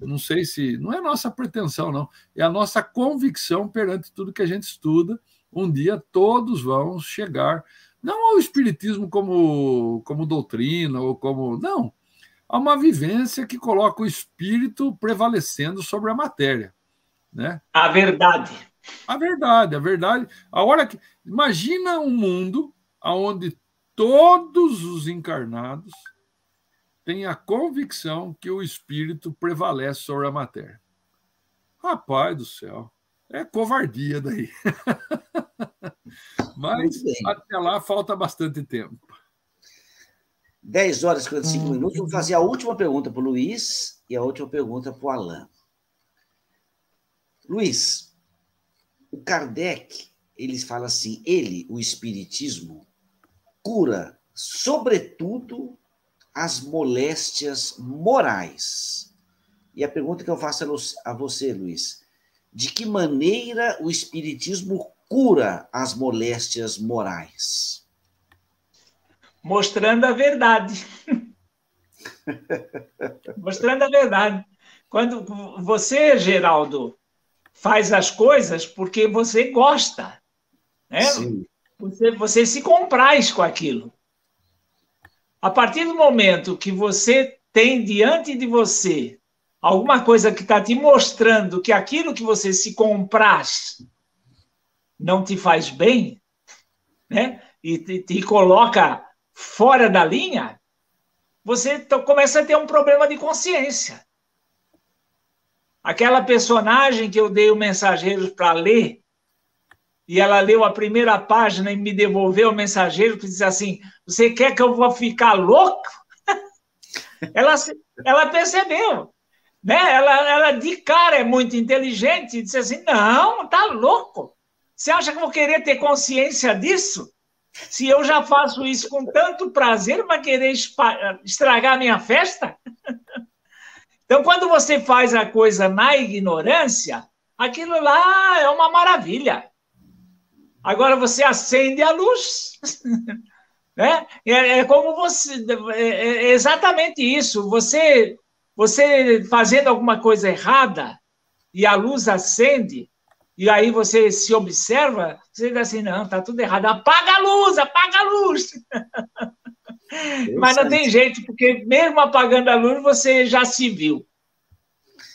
C: não sei se, não é a nossa pretensão, não, é a nossa convicção perante tudo que a gente estuda. Um dia todos vão chegar, não ao Espiritismo como, como doutrina ou como. Não, a uma vivência que coloca o espírito prevalecendo sobre a matéria. Né?
B: A verdade.
C: A verdade, a verdade. A hora que imagina um mundo onde todos os encarnados têm a convicção que o espírito prevalece sobre a matéria. Rapaz do céu, é covardia daí. Mas até lá falta bastante tempo.
A: 10 horas e 55 minutos. Vou fazer a última pergunta para o Luiz e a última pergunta para o Alain. Luiz, o Kardec, ele fala assim, ele, o espiritismo, cura, sobretudo, as moléstias morais. E a pergunta que eu faço a você, Luiz, de que maneira o espiritismo cura as moléstias morais?
B: Mostrando a verdade. Mostrando a verdade. Quando você, Geraldo, faz as coisas porque você gosta. Né? Você, você se compraz com aquilo. A partir do momento que você tem diante de você alguma coisa que está te mostrando que aquilo que você se compraz não te faz bem, né? E te, te coloca fora da linha, você começa a ter um problema de consciência. Aquela personagem que eu dei o mensageiro para ler, e ela leu a primeira página e me devolveu o mensageiro que diz assim: Você quer que eu vou ficar louco? ela, ela percebeu. Né? Ela, ela de cara é muito inteligente e disse assim: Não, tá louco. Você acha que eu vou querer ter consciência disso? Se eu já faço isso com tanto prazer, vai querer estragar a minha festa? Então, quando você faz a coisa na ignorância, aquilo lá é uma maravilha. Agora você acende a luz. né? É, é, como você. É, é exatamente isso. Você, você fazendo alguma coisa errada e a luz acende, e aí você se observa, você diz assim: não, está tudo errado. Apaga a luz, apaga a luz. Mas não tem jeito, porque mesmo apagando a luz, você já se viu.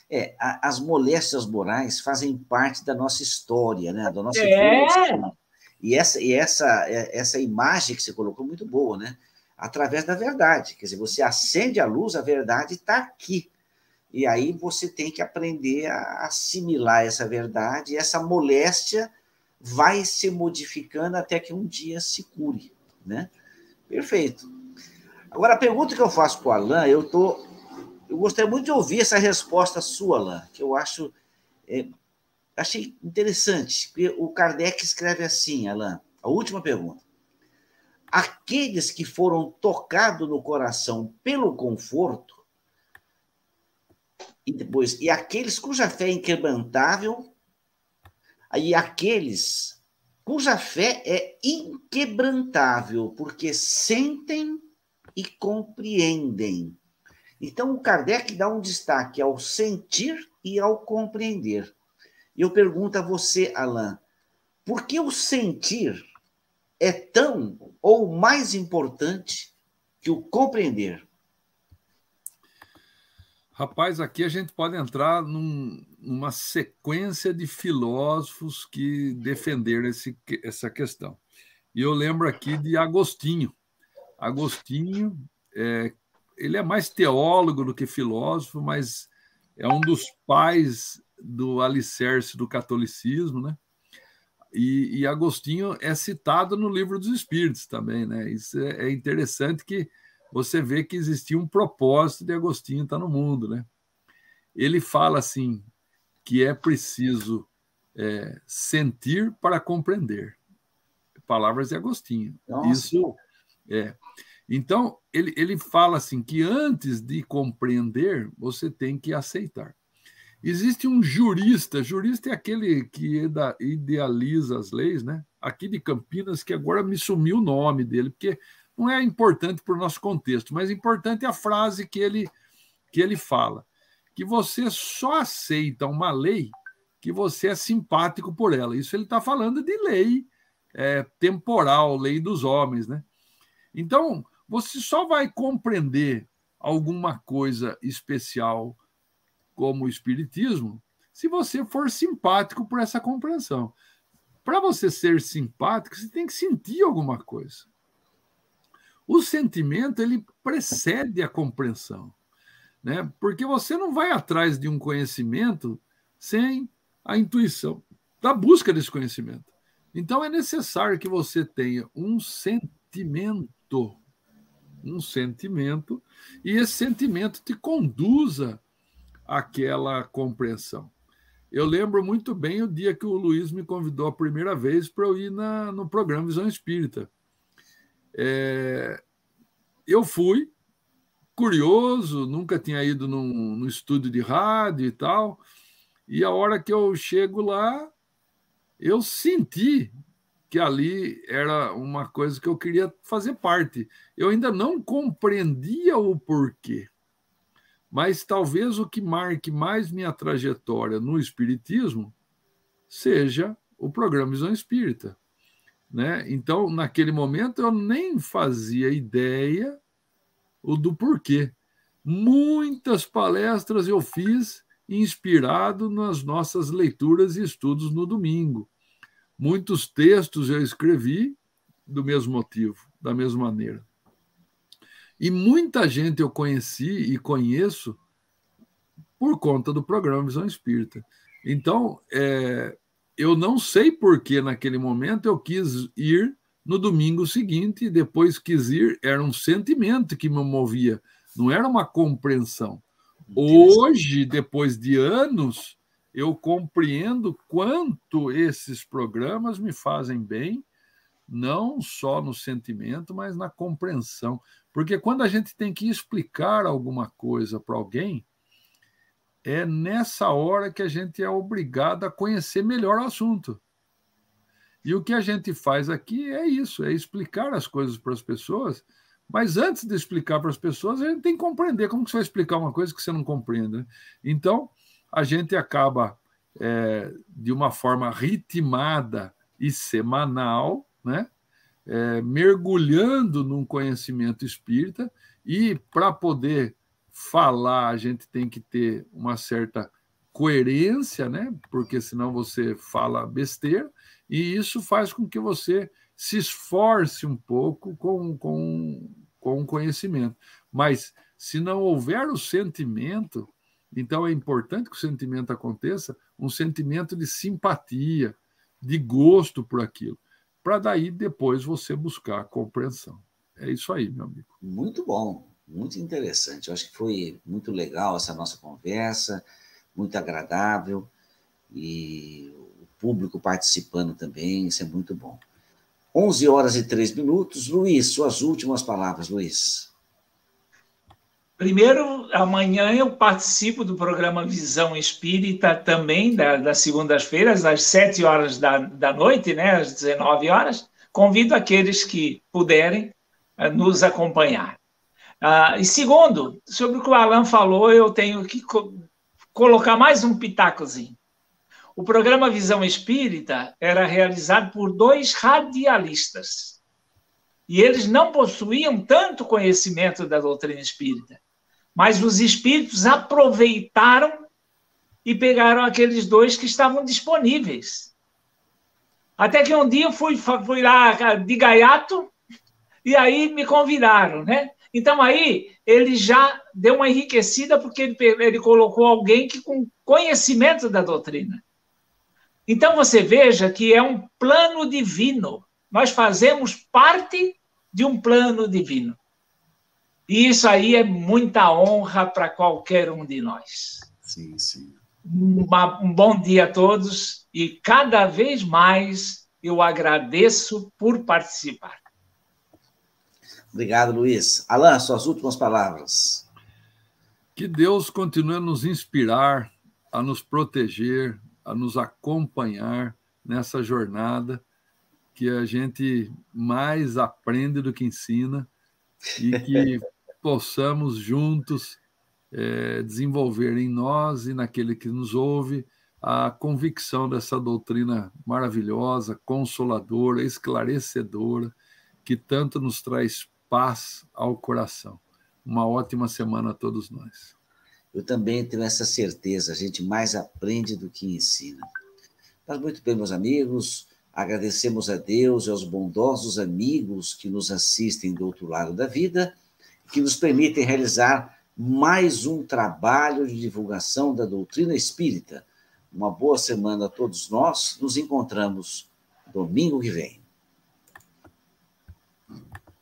A: É, a, as moléstias morais fazem parte da nossa história, né? Da nossa é. E essa, e essa, é, essa imagem que você colocou muito boa, né? Através da verdade. Quer dizer, você acende a luz, a verdade está aqui. E aí você tem que aprender a assimilar essa verdade, e essa moléstia vai se modificando até que um dia se cure, né? Perfeito. Agora, a pergunta que eu faço para o Alain, eu, tô, eu gostaria muito de ouvir essa resposta sua, Alain, que eu acho é, achei interessante. Porque o Kardec escreve assim, Alain, a última pergunta. Aqueles que foram tocados no coração pelo conforto, e depois, e aqueles cuja fé é inquebrantável, e aqueles cuja fé é inquebrantável, porque sentem e compreendem. Então, o Kardec dá um destaque ao sentir e ao compreender. E eu pergunto a você, Alain, por que o sentir é tão ou mais importante que o compreender?
C: Rapaz, aqui a gente pode entrar num, numa sequência de filósofos que defenderam esse, essa questão. E eu lembro aqui de Agostinho. Agostinho, é, ele é mais teólogo do que filósofo, mas é um dos pais do alicerce do catolicismo, né? E, e, Agostinho é citado no livro dos Espíritos também, né? Isso é, é interessante que você vê que existia um propósito de Agostinho estar no mundo, né? Ele fala assim que é preciso é, sentir para compreender. Palavras de Agostinho. Nossa. Isso é. Então ele, ele fala assim que antes de compreender você tem que aceitar. Existe um jurista, jurista é aquele que idealiza as leis, né? Aqui de Campinas, que agora me sumiu o nome dele, porque não é importante para o nosso contexto, mas importante é a frase que ele, que ele fala: que você só aceita uma lei que você é simpático por ela. Isso ele está falando de lei é, temporal, lei dos homens, né? Então, você só vai compreender alguma coisa especial como o Espiritismo se você for simpático por essa compreensão. Para você ser simpático, você tem que sentir alguma coisa. O sentimento ele precede a compreensão, né? Porque você não vai atrás de um conhecimento sem a intuição da busca desse conhecimento. Então é necessário que você tenha um sentimento, um sentimento, e esse sentimento te conduza àquela compreensão. Eu lembro muito bem o dia que o Luiz me convidou a primeira vez para eu ir na, no programa Visão Espírita. É, eu fui, curioso, nunca tinha ido num, num estúdio de rádio e tal, e a hora que eu chego lá, eu senti que ali era uma coisa que eu queria fazer parte. Eu ainda não compreendia o porquê, mas talvez o que marque mais minha trajetória no Espiritismo seja o programa Visão Espírita. Né? Então, naquele momento, eu nem fazia ideia do porquê. Muitas palestras eu fiz inspirado nas nossas leituras e estudos no domingo. Muitos textos eu escrevi do mesmo motivo, da mesma maneira. E muita gente eu conheci e conheço por conta do programa Visão Espírita. Então, é, eu não sei por que naquele momento eu quis ir no domingo seguinte e depois quis ir, era um sentimento que me movia, não era uma compreensão. Hoje, depois de anos, eu compreendo quanto esses programas me fazem bem, não só no sentimento, mas na compreensão. Porque quando a gente tem que explicar alguma coisa para alguém, é nessa hora que a gente é obrigado a conhecer melhor o assunto. E o que a gente faz aqui é isso: é explicar as coisas para as pessoas mas antes de explicar para as pessoas, a gente tem que compreender como que você vai explicar uma coisa que você não compreende. Né? Então, a gente acaba, é, de uma forma ritmada e semanal, né? É, mergulhando num conhecimento espírita, e para poder falar, a gente tem que ter uma certa coerência, né? porque senão você fala besteira, e isso faz com que você se esforce um pouco com, com, com o conhecimento. Mas se não houver o sentimento, então é importante que o sentimento aconteça, um sentimento de simpatia, de gosto por aquilo, para daí depois você buscar a compreensão. É isso aí, meu amigo.
A: Muito bom, muito interessante. Eu acho que foi muito legal essa nossa conversa, muito agradável e o público participando também, isso é muito bom. 11 horas e 3 minutos. Luiz, suas últimas palavras, Luiz.
B: Primeiro, amanhã eu participo do programa Visão Espírita também, da, das segundas-feiras, às 7 horas da, da noite, né, às 19 horas. Convido aqueles que puderem uh, nos acompanhar. Uh, e segundo, sobre o que o Alan falou, eu tenho que co colocar mais um pitacozinho. O programa Visão Espírita era realizado por dois radialistas. E eles não possuíam tanto conhecimento da doutrina espírita. Mas os espíritos aproveitaram e pegaram aqueles dois que estavam disponíveis. Até que um dia eu fui, fui lá de gaiato e aí me convidaram, né? Então aí ele já deu uma enriquecida porque ele, ele colocou alguém que com conhecimento da doutrina. Então você veja que é um plano divino. Nós fazemos parte de um plano divino. E isso aí é muita honra para qualquer um de nós.
A: Sim, sim.
B: Uma, um bom dia a todos e cada vez mais eu agradeço por participar.
A: Obrigado, Luiz. Alain, suas últimas palavras.
C: Que Deus continue a nos inspirar a nos proteger, a nos acompanhar nessa jornada que a gente mais aprende do que ensina e que possamos juntos é, desenvolver em nós e naquele que nos ouve a convicção dessa doutrina maravilhosa, consoladora, esclarecedora, que tanto nos traz paz ao coração. Uma ótima semana a todos nós.
A: Eu também tenho essa certeza, a gente mais aprende do que ensina. Mas muito bem, meus amigos, agradecemos a Deus e aos bondosos amigos que nos assistem do outro lado da vida, que nos permitem realizar mais um trabalho de divulgação da doutrina espírita. Uma boa semana a todos nós. Nos encontramos domingo que vem.